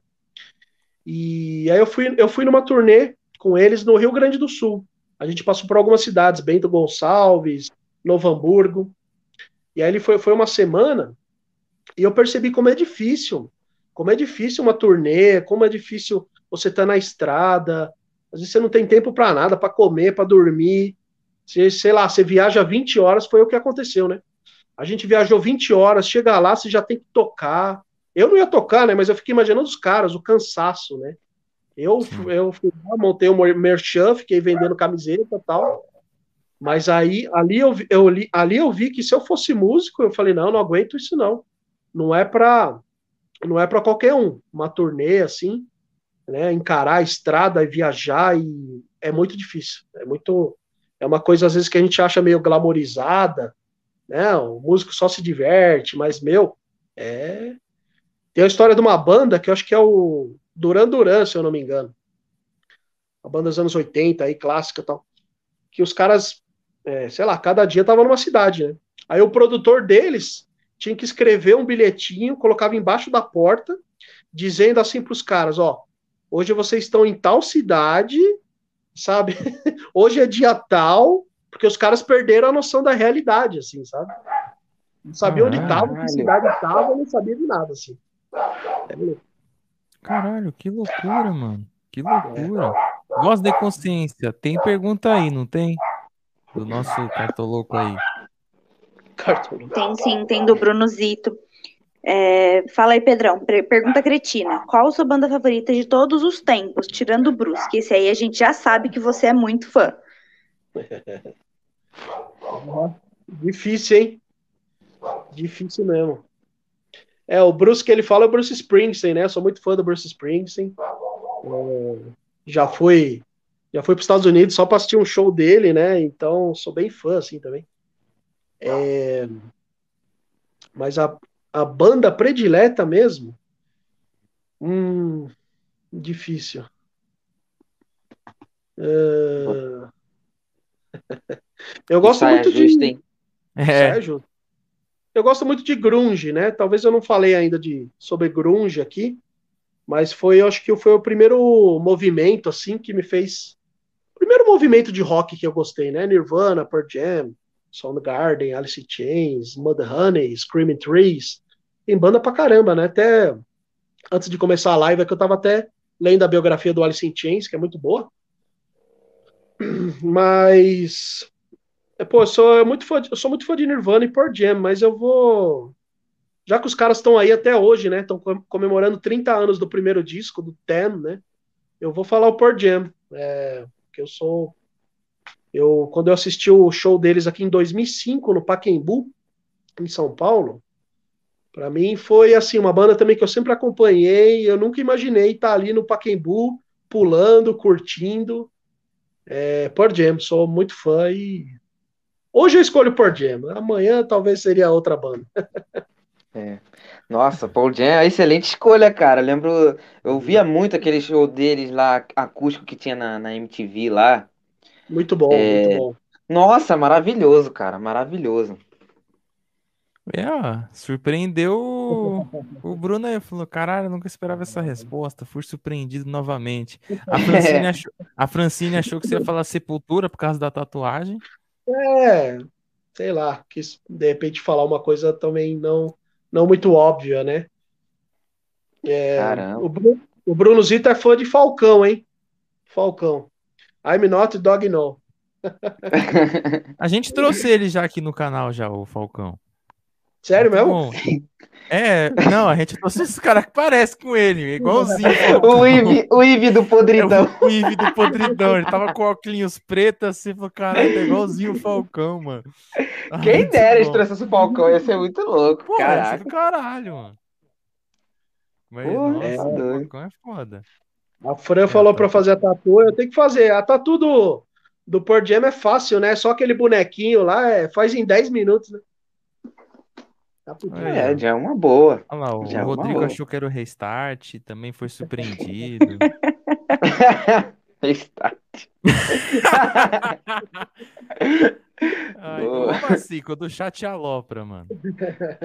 E aí eu fui, eu fui numa turnê com eles no Rio Grande do Sul. A gente passou por algumas cidades, Bento Gonçalves, Novo Hamburgo. E aí ele foi, foi uma semana e eu percebi como é difícil como é difícil uma turnê, como é difícil você estar tá na estrada, às vezes você não tem tempo para nada, para comer, para dormir. Você, sei lá, você viaja 20 horas, foi o que aconteceu, né? A gente viajou 20 horas, chega lá, você já tem que tocar. Eu não ia tocar, né? Mas eu fiquei imaginando os caras, o cansaço, né? Eu, eu fui lá, montei um merchan, fiquei vendendo camiseta e tal. Mas aí, ali eu, eu, ali eu vi que se eu fosse músico, eu falei, não, não aguento isso não. Não é para não é para qualquer um. Uma turnê assim, né? Encarar a estrada e viajar e é muito difícil. É muito é uma coisa às vezes que a gente acha meio glamorizada, né? O músico só se diverte, mas meu, é tem a história de uma banda que eu acho que é o Duran Duran, se eu não me engano. A banda dos anos 80 aí, clássica e tal. Que os caras, é, sei lá, cada dia tava numa cidade, né? Aí o produtor deles tinha que escrever um bilhetinho, colocava embaixo da porta, dizendo assim para os caras, ó, hoje vocês estão em tal cidade, sabe? *laughs* hoje é dia tal, porque os caras perderam a noção da realidade, assim, sabe? Não sabia onde estava, que cidade estava, não sabia de nada, assim.
Caralho, que loucura, mano. Que loucura. Voz de consciência. Tem pergunta aí, não tem? Do nosso cartoloco aí.
Cartoloco. Tem sim, tem do Bruno Zito. É, fala aí, Pedrão. Pergunta cretina. Qual a sua banda favorita de todos os tempos, tirando o Bruce? Que esse aí a gente já sabe que você é muito fã. *laughs*
Difícil, hein? Difícil mesmo. É, o Bruce que ele fala é o Bruce Springsteen, né? Eu sou muito fã do Bruce Springsteen. É, já fui já fui para os Estados Unidos só para assistir um show dele, né? Então sou bem fã assim também. É, mas a, a banda predileta mesmo, hum, difícil. Uh... Eu gosto muito de. É. justo. Eu gosto muito de grunge, né? Talvez eu não falei ainda de sobre grunge aqui, mas foi, eu acho que foi o primeiro movimento assim que me fez o primeiro movimento de rock que eu gostei, né? Nirvana, Pearl Jam, Soundgarden, Alice in Chains, Mudhoney, Screaming Trees. Tem banda pra caramba, né? Até antes de começar a live, é que eu tava até lendo a biografia do Alice in Chains, que é muito boa. Mas é, pô, eu sou muito fã de, eu sou muito fã de Nirvana e Pearl Jam, mas eu vou já que os caras estão aí até hoje, né? Estão comemorando 30 anos do primeiro disco, do Ten, né? Eu vou falar o Pearl Jam, é, que eu sou eu quando eu assisti o show deles aqui em 2005 no Pacaembu, em São Paulo, para mim foi assim uma banda também que eu sempre acompanhei, eu nunca imaginei estar ali no Pacaembu pulando, curtindo. É, Pearl Jam, sou muito fã e Hoje eu escolho Paul Jam, amanhã talvez seria outra banda. *laughs*
é. Nossa, Paul Jam é excelente escolha, cara. Eu lembro, eu via muito aquele show deles lá, acústico que tinha na, na MTV lá.
Muito bom, é... muito bom.
Nossa, maravilhoso, cara, maravilhoso.
É, ó, surpreendeu *laughs* o Bruno aí, falou, caralho, nunca esperava essa resposta, fui surpreendido novamente. *laughs* A Francine, achou, a Francine achou que você ia falar sepultura por causa da tatuagem.
É, sei lá, quis de repente falar uma coisa também não, não muito óbvia, né? É, Caramba. O, Bruno, o Bruno Zito é fã de Falcão, hein? Falcão. I'm not dog no. *laughs*
A gente trouxe ele já aqui no canal, já, o Falcão.
Sério mesmo? Bom.
É, não, a gente trouxe esse cara que parece com ele, igualzinho.
o Ive, o Ive do Podridão.
É o Ive do Podridão, ele tava com óculos pretos assim, falou, caralho, tá igualzinho o Falcão, mano.
Quem ah, dera eles trouxessem o Falcão, ia ser muito louco, Pô, caraca.
Do caralho, mano. Mas, Pô, nossa, é, o Falcão é foda.
A Fran é, falou tá. pra fazer a tatu, eu tenho que fazer. A tatu do, do Pearl Jam é fácil, né? Só aquele bonequinho lá, é, faz em 10 minutos, né?
Tá é, já é uma boa.
Olha lá, o já Rodrigo é achou que era o restart, também foi surpreendido. *laughs*
restart. *laughs*
Ai, como assim? Quando o chat alopra, mano.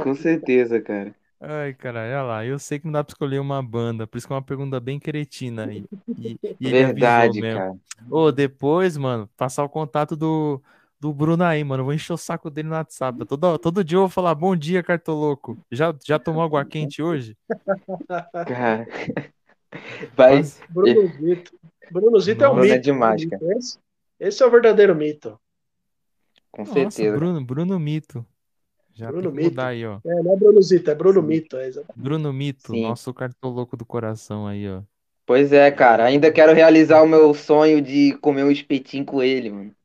Com certeza, cara.
Ai, cara, olha lá, eu sei que não dá pra escolher uma banda, por isso que é uma pergunta bem cretina aí.
E, e Verdade, cara.
Ô, depois, mano, passar o contato do, do Bruno aí, mano. Eu vou encher o saco dele no WhatsApp. Todo, todo dia eu vou falar bom dia, cartoloco. Já, já tomou água quente hoje?
Cara. *laughs* Vai.
Bruno Zito. Bruno Zito é o mito. É
demais, cara.
Esse, esse, é o verdadeiro mito.
Com Nossa, certeza.
Bruno, Bruno Mito. Já Bruno Mito. aí, ó.
É, não é Bruno Zito, é Bruno Sim. Mito. É
Bruno Mito, Sim. nosso cartoloco do coração aí, ó.
Pois é, cara. Ainda quero realizar o meu sonho de comer um espetinho com ele, mano.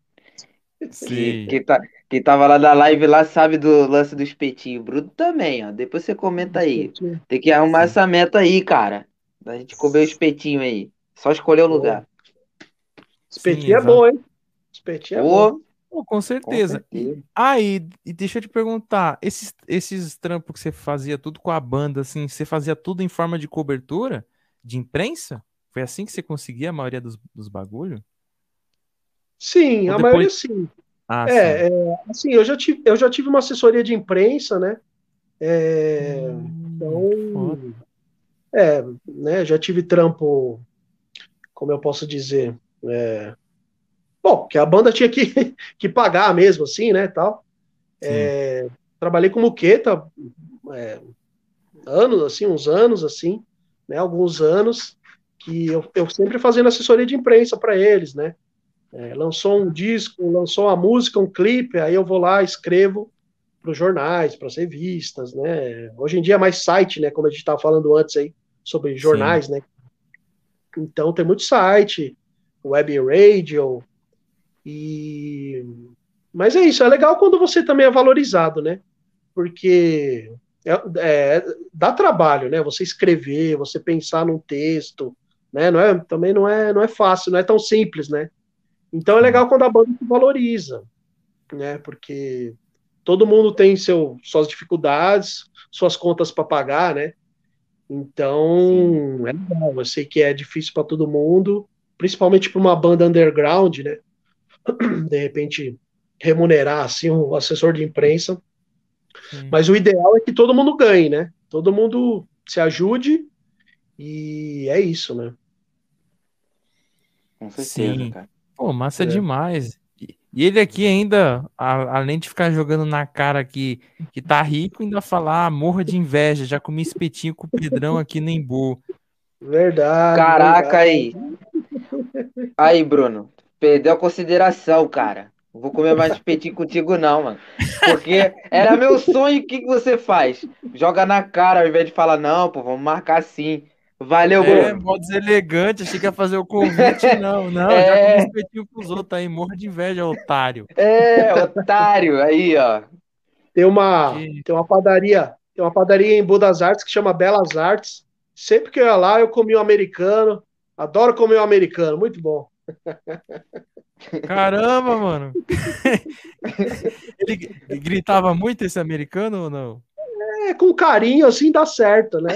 Sim.
Que, que, tá, Quem tava lá da live lá sabe do lance do espetinho. Bruno também, ó. Depois você comenta aí. Tem que arrumar essa meta aí, cara. Da gente comer o espetinho aí. Só escolher o lugar.
Espetinho Sim, é bom, hein? Espetinho é bom.
Oh, com certeza. Com certeza. Ah, e, e, deixa eu te perguntar, esses, esses trampos que você fazia tudo com a banda, assim, você fazia tudo em forma de cobertura? De imprensa? Foi assim que você conseguia a maioria dos, dos bagulhos?
Sim, Ou a depois... maioria sim. Ah, é, é, assim, eu já, tive, eu já tive uma assessoria de imprensa, né? É, hum, então, é, né, já tive trampo, como eu posso dizer, é, bom, que a banda tinha que, *laughs* que pagar mesmo, assim, né, tal. É, trabalhei com muqueta, é, anos, assim, uns anos, assim, né, alguns anos, que eu, eu sempre fazendo assessoria de imprensa para eles, né, é, lançou um disco, lançou uma música, um clipe, aí eu vou lá, escrevo para os jornais, para as revistas, né? Hoje em dia é mais site, né? Como a gente estava falando antes aí sobre jornais, Sim. né? Então tem muito site, web radio e mas é isso, é legal quando você também é valorizado, né? Porque é, é, dá trabalho, né? Você escrever, você pensar num texto, né? Não é, também não é, não é fácil, não é tão simples, né? Então é legal quando a banda se valoriza, né? Porque todo mundo tem seu, suas dificuldades, suas contas para pagar, né? Então, Sim. é legal. Eu sei que é difícil para todo mundo, principalmente para uma banda underground, né? *clears throat* De repente, remunerar assim o um assessor de imprensa. Sim. Mas o ideal é que todo mundo ganhe, né? Todo mundo se ajude e é isso, né?
Com certeza, Sim. cara.
Pô, massa é. demais. E ele aqui ainda, a, além de ficar jogando na cara que, que tá rico, ainda falar, ah, morra de inveja, já comi espetinho com o Pedrão aqui no Embu.
Verdade.
Caraca, verdade. aí. Aí, Bruno, perdeu a consideração, cara. Não vou comer mais espetinho contigo, não, mano. Porque era meu sonho, o que, que você faz? Joga na cara ao invés de falar, não, pô, vamos marcar sim. Valeu,
é, Bruno. modos elegante, achei que ia fazer o convite, *laughs* não. Não, é... já com respeitinho pros outros aí, morra de inveja, otário.
É, otário, aí, ó.
Tem uma, tem uma padaria, tem uma padaria em Budas Artes que chama Belas Artes. Sempre que eu ia lá, eu comia um americano. Adoro comer um americano, muito bom. *laughs*
Caramba, mano. *laughs* Ele gritava muito esse americano ou não?
É, com carinho assim dá certo, né?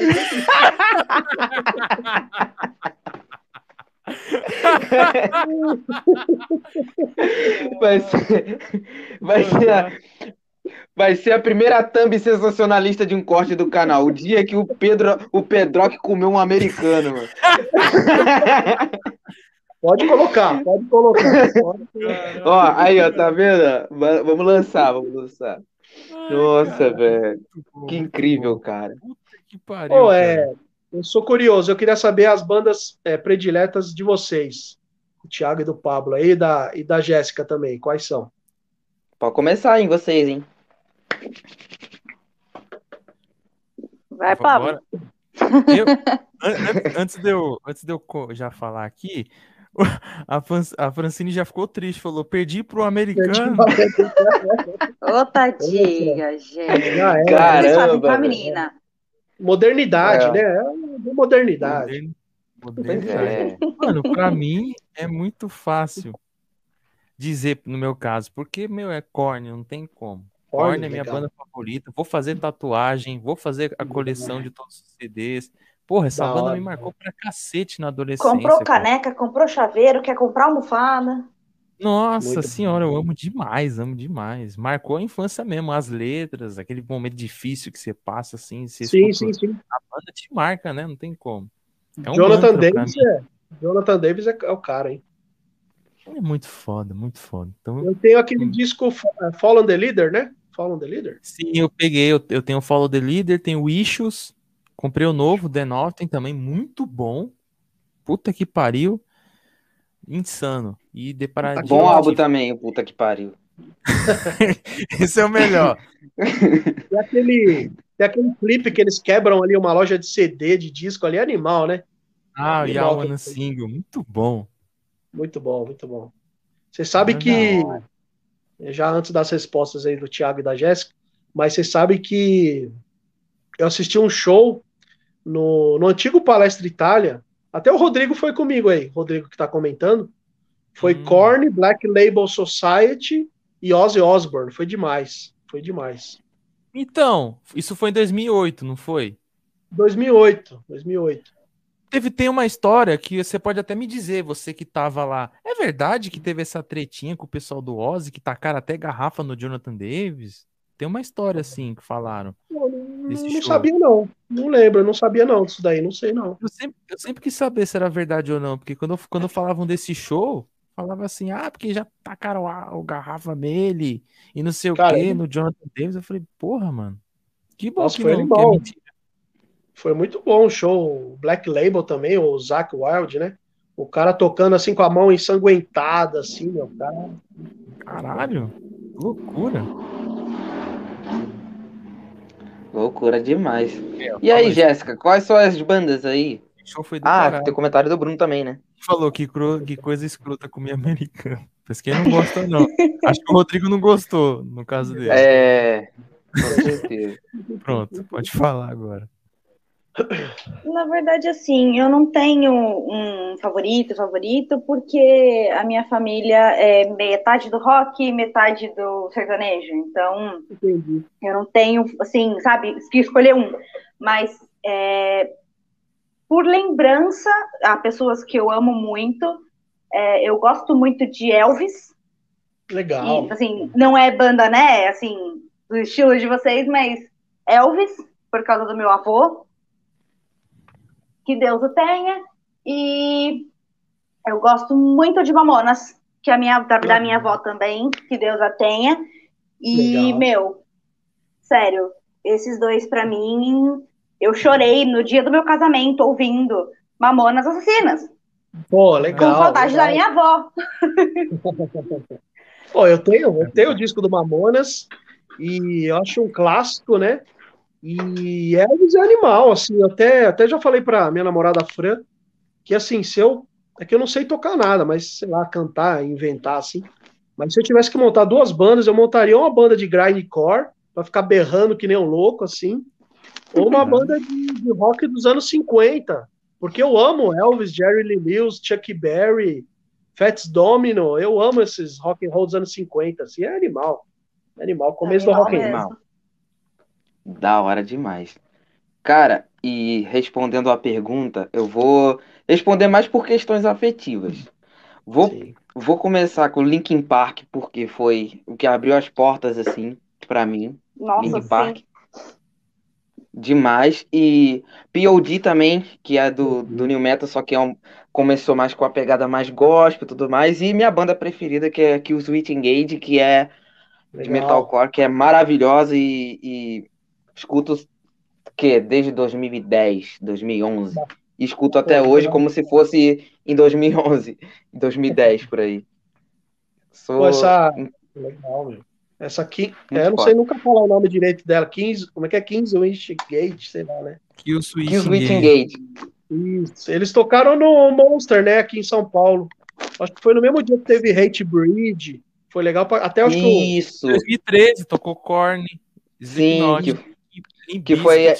vai ser, vai ser, a, vai ser a primeira thumb sensacionalista de um corte do canal. O dia que o Pedro, o Pedrock comeu um americano.
Pode colocar, pode colocar. Pode
colocar. Ó, aí, ó, tá vendo? Vamos lançar, vamos lançar. Nossa, velho. Que incrível, cara. Puta
que pariu. Oh, é, eu sou curioso, eu queria saber as bandas é, prediletas de vocês. O Thiago e do Pablo aí, e da, e da Jéssica também. Quais são?
Pode começar, hein, vocês, hein?
Vai, Pablo.
Eu, *laughs* antes, de eu, antes de eu já falar aqui, *laughs* a, Fran, a Francine já ficou triste, falou: perdi pro americano. *laughs*
Ô, tadinha, gente.
Já é. Caramba,
com a menina.
Modernidade, é. né? É modernidade.
modernidade. É. Mano, pra mim é muito fácil dizer, no meu caso, porque, meu, é Korn, não tem como. Korn é minha legal. banda favorita. Vou fazer tatuagem, vou fazer a coleção de todos os CDs. Porra, essa da banda hora. me marcou pra cacete na adolescência.
Comprou caneca, cara. comprou chaveiro, quer comprar almofada.
Nossa Muito senhora, bom. eu amo demais, amo demais. Marcou a infância mesmo, as letras, aquele momento difícil que você passa assim. Você
sim, sim, sim.
A banda te marca, né? Não tem como.
É um Jonathan Davis é. Jonathan Davis é, é, o cara, hein?
É muito foda, muito foda. Então,
eu tenho aquele hum. disco é, Follow the Leader, né? Follow the Leader?
Sim, eu peguei. Eu, eu tenho Follow the Leader, tenho Issues, Comprei o novo, The Norton também, muito bom. Puta que pariu. Insano. E deparadinho.
Bom álbum também, puta que pariu. *laughs*
Esse é o melhor. *laughs*
e aquele, tem aquele clipe que eles quebram ali uma loja de CD, de disco ali, animal, né?
Ah, e a Wanna Single, muito bom.
Muito bom, muito bom. Você sabe que já antes das respostas aí do Thiago e da Jéssica, mas você sabe que eu assisti um show no, no antigo Palestra Itália, até o Rodrigo foi comigo aí, Rodrigo que está comentando, foi hum. Korn, Black Label Society e Ozzy Osbourne, foi demais, foi demais.
Então, isso foi em 2008, não foi?
2008, 2008.
Teve, tem uma história que você pode até me dizer, você que tava lá. É verdade que teve essa tretinha com o pessoal do Ozzy, que tacaram até garrafa no Jonathan Davis? Tem uma história assim que falaram.
Não, não, sabia, não. Não lembro, não sabia, não, disso daí, não sei, não.
Eu sempre, eu sempre quis saber se era verdade ou não, porque quando, quando falavam desse show, falava assim, ah, porque já tacaram a, o garrafa nele e não sei Cara, o quê, no Jonathan Davis. Eu falei, porra, mano. Que bom Nossa, que
foi não, que é mentira. Foi muito bom o show. Black Label também, o Zack Wild, né? O cara tocando assim com a mão ensanguentada, assim, meu cara.
Caralho, loucura.
Loucura demais. É, e aí, Jéssica, quais são as bandas aí? ah, tem comentário do Bruno também, né?
falou que, cru, que coisa escrota comer americano. Mas quem não gosta, não. Acho que o Rodrigo não gostou, no caso dele.
É, com certeza.
Pronto, pode falar agora.
Na verdade, assim, eu não tenho um favorito, favorito, porque a minha família é metade do rock, metade do sertanejo. Então, Entendi. eu não tenho, assim, sabe, que escolher um. Mas é, por lembrança a pessoas que eu amo muito. É, eu gosto muito de Elvis.
Legal.
E, assim, não é banda, né? Assim, do estilo de vocês, mas Elvis, por causa do meu avô. Que Deus o tenha. E eu gosto muito de Mamonas, que é a minha, da, da minha avó também, que Deus a tenha. E, Legal. meu, sério, esses dois para mim eu chorei no dia do meu casamento ouvindo Mamonas Assassinas.
Pô, legal.
Com saudade
legal.
da minha avó. *laughs*
Pô, eu tenho, eu tenho o disco do Mamonas e eu acho um clássico, né? E Elvis é animal, assim, até, até já falei pra minha namorada Fran que assim, se eu. É que eu não sei tocar nada, mas sei lá, cantar, inventar, assim. Mas se eu tivesse que montar duas bandas, eu montaria uma banda de grindcore, pra ficar berrando que nem um louco, assim, ou uma banda de, de, rock dos anos 50, porque eu amo Elvis, Jerry Lee Lewis, Chuck Berry, Fats Domino, eu amo esses rock and roll dos anos 50, assim, é animal. É animal, começo é do rock and roll.
Da hora demais. Cara, e respondendo a pergunta, eu vou responder mais por questões afetivas. Vou, vou começar com Linkin Park, porque foi o que abriu as portas, assim, para mim.
Nossa, Linkin Park. Sim
demais. E POD também, que é do, do New Metal, só que é um, começou mais com a pegada mais gospel e tudo mais. E minha banda preferida, que é que o Sweet Engage, que é Legal. de metalcore, que é maravilhosa e, e escuto que desde 2010, 2011. E escuto até hoje como se fosse em 2011, 2010 por aí.
Sou... Pô, essa... Legal, meu. Essa aqui, é, eu não sei nunca falar o nome direito dela. 15, como é que é? 15 Gate, sei lá, né?
Kill Switching Gate.
Isso. Eles tocaram no Monster, né? Aqui em São Paulo. Acho que foi no mesmo dia que teve Hate Breed. Foi legal pra, até acho
que Isso. 2013 tocou Korn.
Sim, que, que foi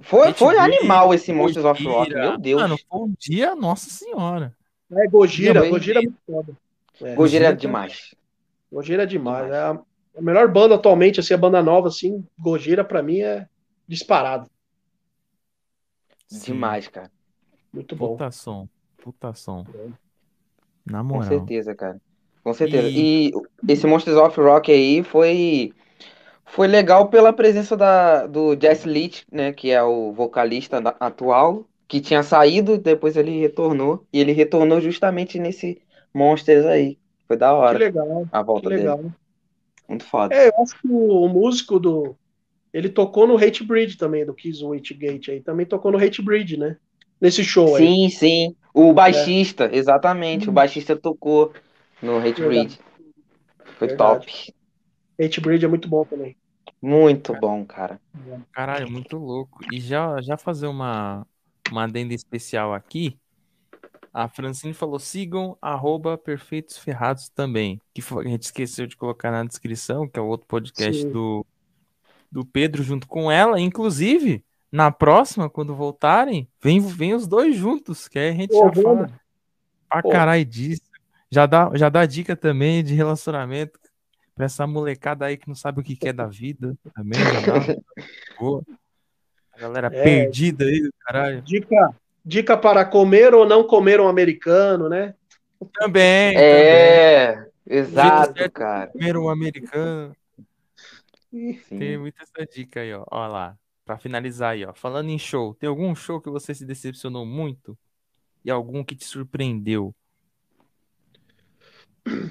foi, foi animal esse Monsters of Rock, meu Deus. Mano,
foi um dia, nossa senhora.
É, Gojira, Gojira é muito foda.
É, Gojira é demais.
Gojira é demais. É a, melhor banda atualmente, assim, a banda nova, assim, Gojira pra mim é disparado.
Demais, cara.
Muito bom.
Puta som. Puta som. Na moral.
Com certeza, cara. Com certeza. E, e esse Monsters of Rock aí foi foi legal pela presença da, do Jess Leach, né, que é o vocalista da, atual, que tinha saído, depois ele retornou, e ele retornou justamente nesse Monsters aí. Foi da hora.
Que legal.
A volta
legal.
dele. Muito foda.
É, eu acho que o, músico do. Ele tocou no Hate Bridge também, do Kiss Gate aí. Também tocou no Hate Bridge, né? Nesse show
aí. Sim, sim. O baixista, é. exatamente. Hum. O baixista tocou no Hate Bridge. Foi Verdade. top.
Hate Bridge é muito bom também.
Muito bom, cara.
Caralho, muito louco. E já, já fazer uma, uma adenda especial aqui. a Francine falou: sigam arroba Perfeitos Ferrados também. Que a gente esqueceu de colocar na descrição, que é o outro podcast do, do Pedro junto com ela. Inclusive, na próxima, quando voltarem, vem, vem os dois juntos, que aí a gente Pô, já fala pra caralho disso. Já dá, já dá dica também de relacionamento pra essa molecada aí que não sabe o que quer da vida. Também. *laughs* Boa. A galera é, perdida aí, caralho.
Dica, dica para comer ou não comer um americano, né?
Também.
É, também. exato, cara.
Comer um americano. Sim. Tem muita essa dica aí, ó. Olha lá. Para finalizar aí, ó. Falando em show, tem algum show que você se decepcionou muito? E algum que te surpreendeu?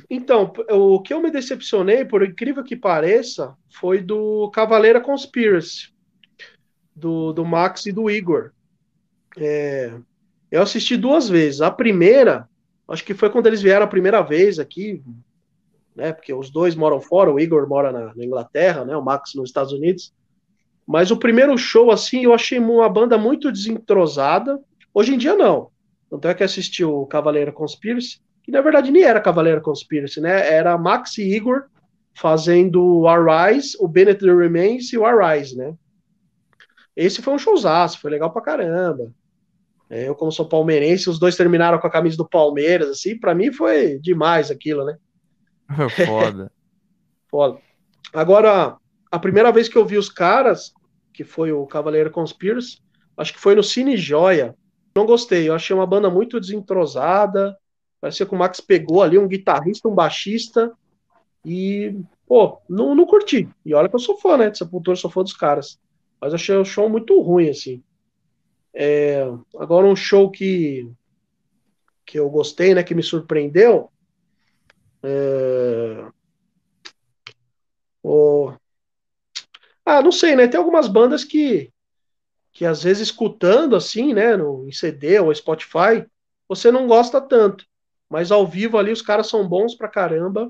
Então, o que eu me decepcionei, por incrível que pareça, foi do Cavaleira Conspiracy, do, do Max e do Igor. É, eu assisti duas vezes. A primeira, acho que foi quando eles vieram a primeira vez aqui, né? Porque os dois moram fora, o Igor mora na, na Inglaterra, né? O Max nos Estados Unidos. Mas o primeiro show, assim, eu achei uma banda muito desentrosada. Hoje em dia, não. Tanto é que assisti o Cavaleiro Conspiracy, que na verdade nem era Cavaleiro Conspiracy, né? Era Max e Igor fazendo o Arise, o Bennett the Remains e o Arise, né? Esse foi um showzaço, foi legal pra caramba. É, eu, como sou palmeirense, os dois terminaram com a camisa do Palmeiras, assim, para mim foi demais aquilo, né?
Foda. *laughs*
Foda. Agora, a primeira vez que eu vi os caras, que foi o Cavaleiro Conspiracy, acho que foi no Cine Joia. Não gostei, eu achei uma banda muito desentrosada. Parecia que o Max pegou ali um guitarrista, um baixista, e, pô, não, não curti. E olha que eu sou fã, né? De Sepultura, sou fã dos caras. Mas achei o show muito ruim, assim. É, agora, um show que, que eu gostei, né? Que me surpreendeu. É, o, ah, não sei, né? Tem algumas bandas que, que às vezes escutando assim, né, no em CD ou Spotify, você não gosta tanto, mas ao vivo ali os caras são bons pra caramba.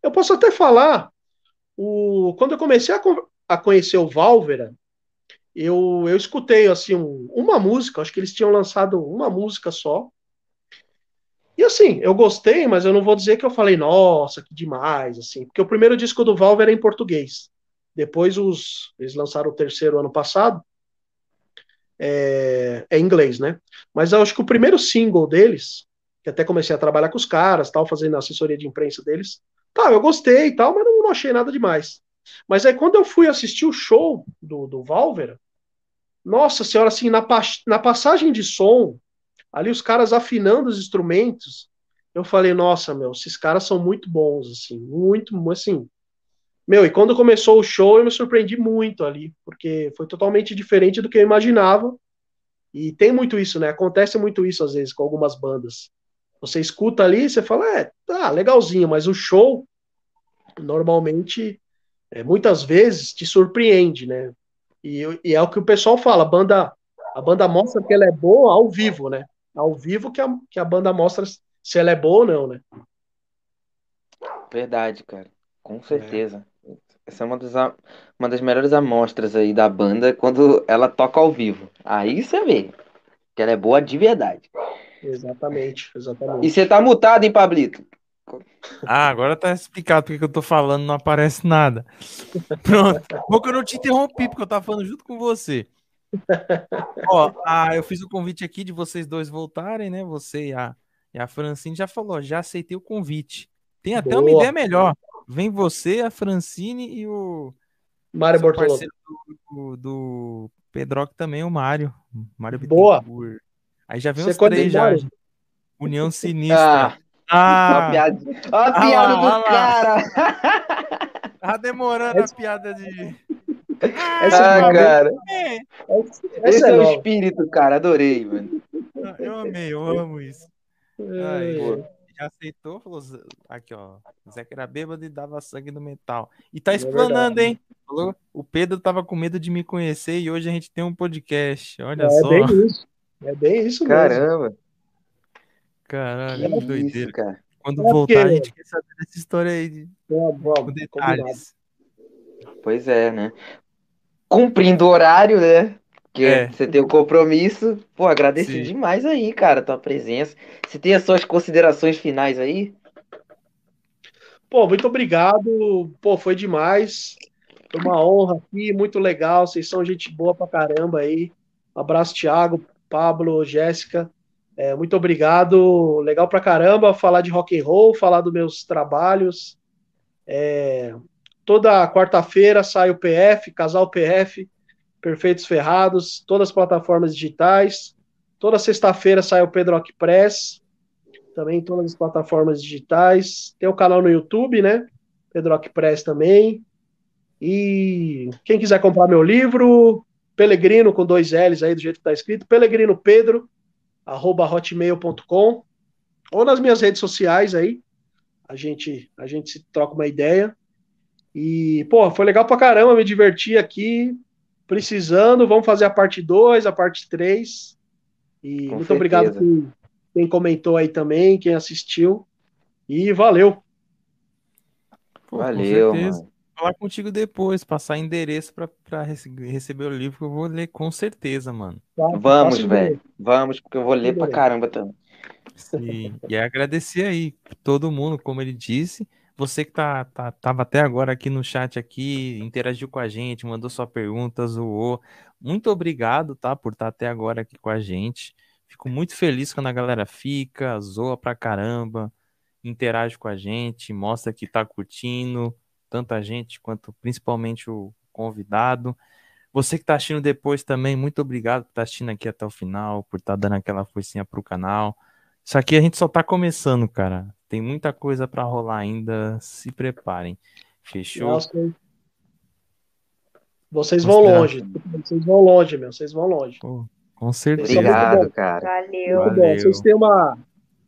Eu posso até falar, o quando eu comecei a, a conhecer o Valvera, eu, eu escutei assim um, uma música, acho que eles tinham lançado uma música só. E assim, eu gostei, mas eu não vou dizer que eu falei, nossa, que demais, assim, porque o primeiro disco do Valver era em português. Depois os, eles lançaram o terceiro ano passado, é, é inglês, né? Mas eu acho que o primeiro single deles, que até comecei a trabalhar com os caras, tal, fazendo assessoria de imprensa deles, tá, eu gostei e tal, mas não, não, achei nada demais. Mas aí quando eu fui assistir o show do, do Valvera, nossa senhora, assim, na, na passagem de som, ali os caras afinando os instrumentos, eu falei, nossa, meu, esses caras são muito bons, assim, muito, assim, meu, e quando começou o show, eu me surpreendi muito ali, porque foi totalmente diferente do que eu imaginava. E tem muito isso, né? Acontece muito isso às vezes com algumas bandas. Você escuta ali, você fala, é, tá, legalzinho, mas o show normalmente, é, muitas vezes, te surpreende, né? E, e, é o que o pessoal fala, a banda, a banda mostra que ela é boa ao vivo, né? Ao vivo que a, que a banda mostra se ela é boa ou não, né?
Verdade, cara. Com certeza. É. Essa é uma das, uma das melhores amostras aí da banda quando ela toca ao vivo. Aí você vê que ela é boa de verdade.
Exatamente, exatamente. E
você tá mutado, hein, Pablito?
Ah, agora tá explicado porque eu tô falando, não aparece nada. *laughs* Pronto. Bom que eu não te interrompi, porque eu tava falando junto com você. *laughs* Ó, ah, eu fiz o convite aqui de vocês dois voltarem, né? Você e a, e a Francine já falou, já aceitei o convite. Tem até Boa. uma ideia melhor. Vem você, a Francine e o.
Mário Bortolotto.
Do, do Pedroc também, o Mário. Mário
Boa.
Aí já vem você os três já. União *laughs* Sinistra.
Ah! Olha a piada, Olha a piada ah, do ah,
cara! *laughs* Tá demorando a piada de.
Essa ah, cara. É. Esse é, é o espírito, cara. Adorei, mano.
Eu amei, eu amo isso. Ai, já aceitou, falou, aqui ó, Zé era bêbado e dava sangue no metal. E tá é explanando, é hein? Falou, o Pedro tava com medo de me conhecer e hoje a gente tem um podcast, olha
é,
só.
É bem isso, é
Caramba. mesmo.
Caralho, que doideira. Isso, cara. Quando é voltar, porque... a gente quer saber dessa história aí de... com detalhes.
Pois é, né? Cumprindo o horário, né? Que é. você tem o compromisso. Pô, agradeci Sim. demais aí, cara, tua presença. Você tem as suas considerações finais aí?
Pô, muito obrigado. Pô, foi demais. Foi uma honra aqui, muito legal. Vocês são gente boa pra caramba aí. Um abraço, Thiago, Pablo, Jéssica. É, muito obrigado. Legal pra caramba falar de rock and roll, falar dos meus trabalhos. É, toda quarta-feira sai o PF, Casal PF, Perfeitos Ferrados, todas as plataformas digitais. Toda sexta-feira sai o Pedrock Press, também todas as plataformas digitais. Tem o canal no YouTube, né? Pedrock Press também. E quem quiser comprar meu livro, Pelegrino com dois L's aí, do jeito que está escrito, Pelegrino Pedro, arroba hotmail.com, ou nas minhas redes sociais aí, a gente, a gente se troca uma ideia. E, pô, foi legal pra caramba, me diverti aqui, precisando, vamos fazer a parte 2, a parte 3. E com muito certeza. obrigado por quem comentou aí também, quem assistiu. E valeu.
Pô, valeu, mano falar contigo depois, passar endereço para receber o livro que eu vou ler com certeza, mano.
Vamos, velho. Vamos, porque eu vou ler pra caramba também.
Sim. E agradecer aí todo mundo, como ele disse. Você que tá, tá, tava até agora aqui no chat aqui, interagiu com a gente, mandou sua pergunta, zoou. Muito obrigado, tá, por estar tá até agora aqui com a gente. Fico muito feliz quando a galera fica, zoa pra caramba, interage com a gente, mostra que tá curtindo, tanta gente quanto principalmente o convidado. Você que está assistindo depois também, muito obrigado por estar tá assistindo aqui até o final, por estar tá dando aquela forcinha pro canal. Isso aqui a gente só está começando, cara. Tem muita coisa para rolar ainda. Se preparem. Fechou? Nossa.
Vocês vão longe. Vocês vão longe, meu. Vocês vão longe. Pô,
com certeza.
Obrigado, cara.
Valeu.
Muito bom. Vocês têm uma,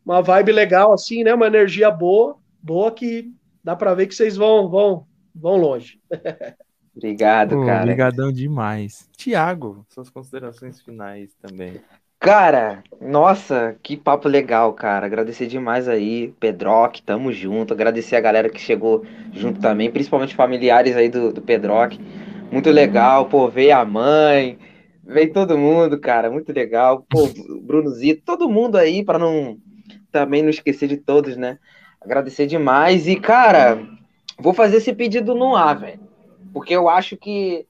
uma vibe legal, assim, né? Uma energia boa, boa que dá para ver que vocês vão, vão, vão longe. *laughs*
Obrigado, Pô, cara.
Obrigadão demais. Tiago, suas considerações finais também.
Cara, nossa, que papo legal, cara. Agradecer demais aí, Pedrock, tamo junto. Agradecer a galera que chegou junto também, principalmente familiares aí do, do Pedrock. Muito legal, pô, veio a mãe, veio todo mundo, cara, muito legal. Pô, *laughs* Bruno Zito, todo mundo aí, para não também não esquecer de todos, né? Agradecer demais. E, cara, vou fazer esse pedido no ar, velho. Porque eu acho que,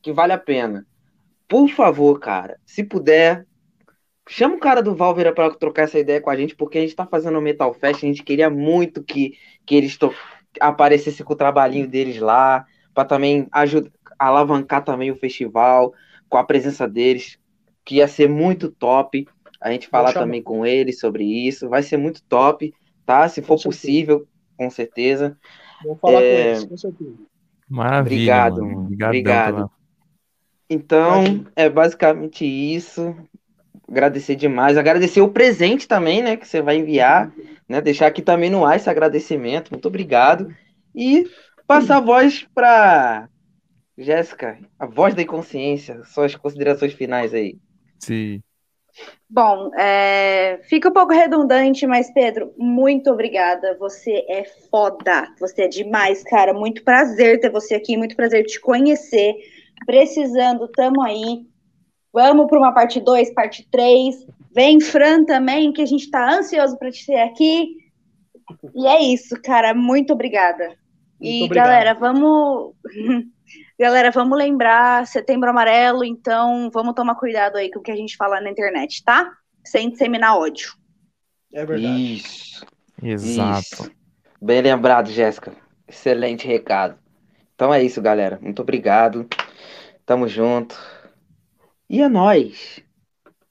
que vale a pena. Por favor, cara, se puder, chama o cara do Valvera para trocar essa ideia com a gente, porque a gente tá fazendo o Metal Fest, a gente queria muito que, que eles aparecessem com o trabalhinho deles lá, para também ajudar, alavancar também o festival, com a presença deles, que ia ser muito top. A gente falar também com eles sobre isso, vai ser muito top tá? Se for possível, com certeza.
Vou falar é... com eles, com certeza.
Maravilha.
Obrigado, mano. Obrigado. Pela... Então, é basicamente isso. Agradecer demais. Agradecer o presente também, né? Que você vai enviar. Né, deixar aqui também no ar esse agradecimento. Muito obrigado. E passar a voz para Jéssica, a voz da inconsciência. Suas considerações finais aí.
Sim.
Bom, é, fica um pouco redundante, mas Pedro, muito obrigada. Você é foda. Você é demais, cara. Muito prazer ter você aqui, muito prazer te conhecer. Precisando, tamo aí. Vamos para uma parte 2, parte 3. Vem, Fran, também, que a gente tá ansioso para te ter aqui. E é isso, cara. Muito obrigada. Muito e, obrigado. galera, vamos. *laughs* Galera, vamos lembrar, setembro amarelo, então vamos tomar cuidado aí com o que a gente fala na internet, tá? Sem disseminar ódio.
É verdade.
Isso.
Exato.
Isso. Bem lembrado, Jéssica. Excelente recado. Então é isso, galera. Muito obrigado. Tamo junto. E é nóis.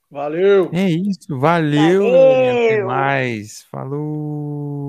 Valeu.
É isso. Valeu. Valeu. Até mais. Falou.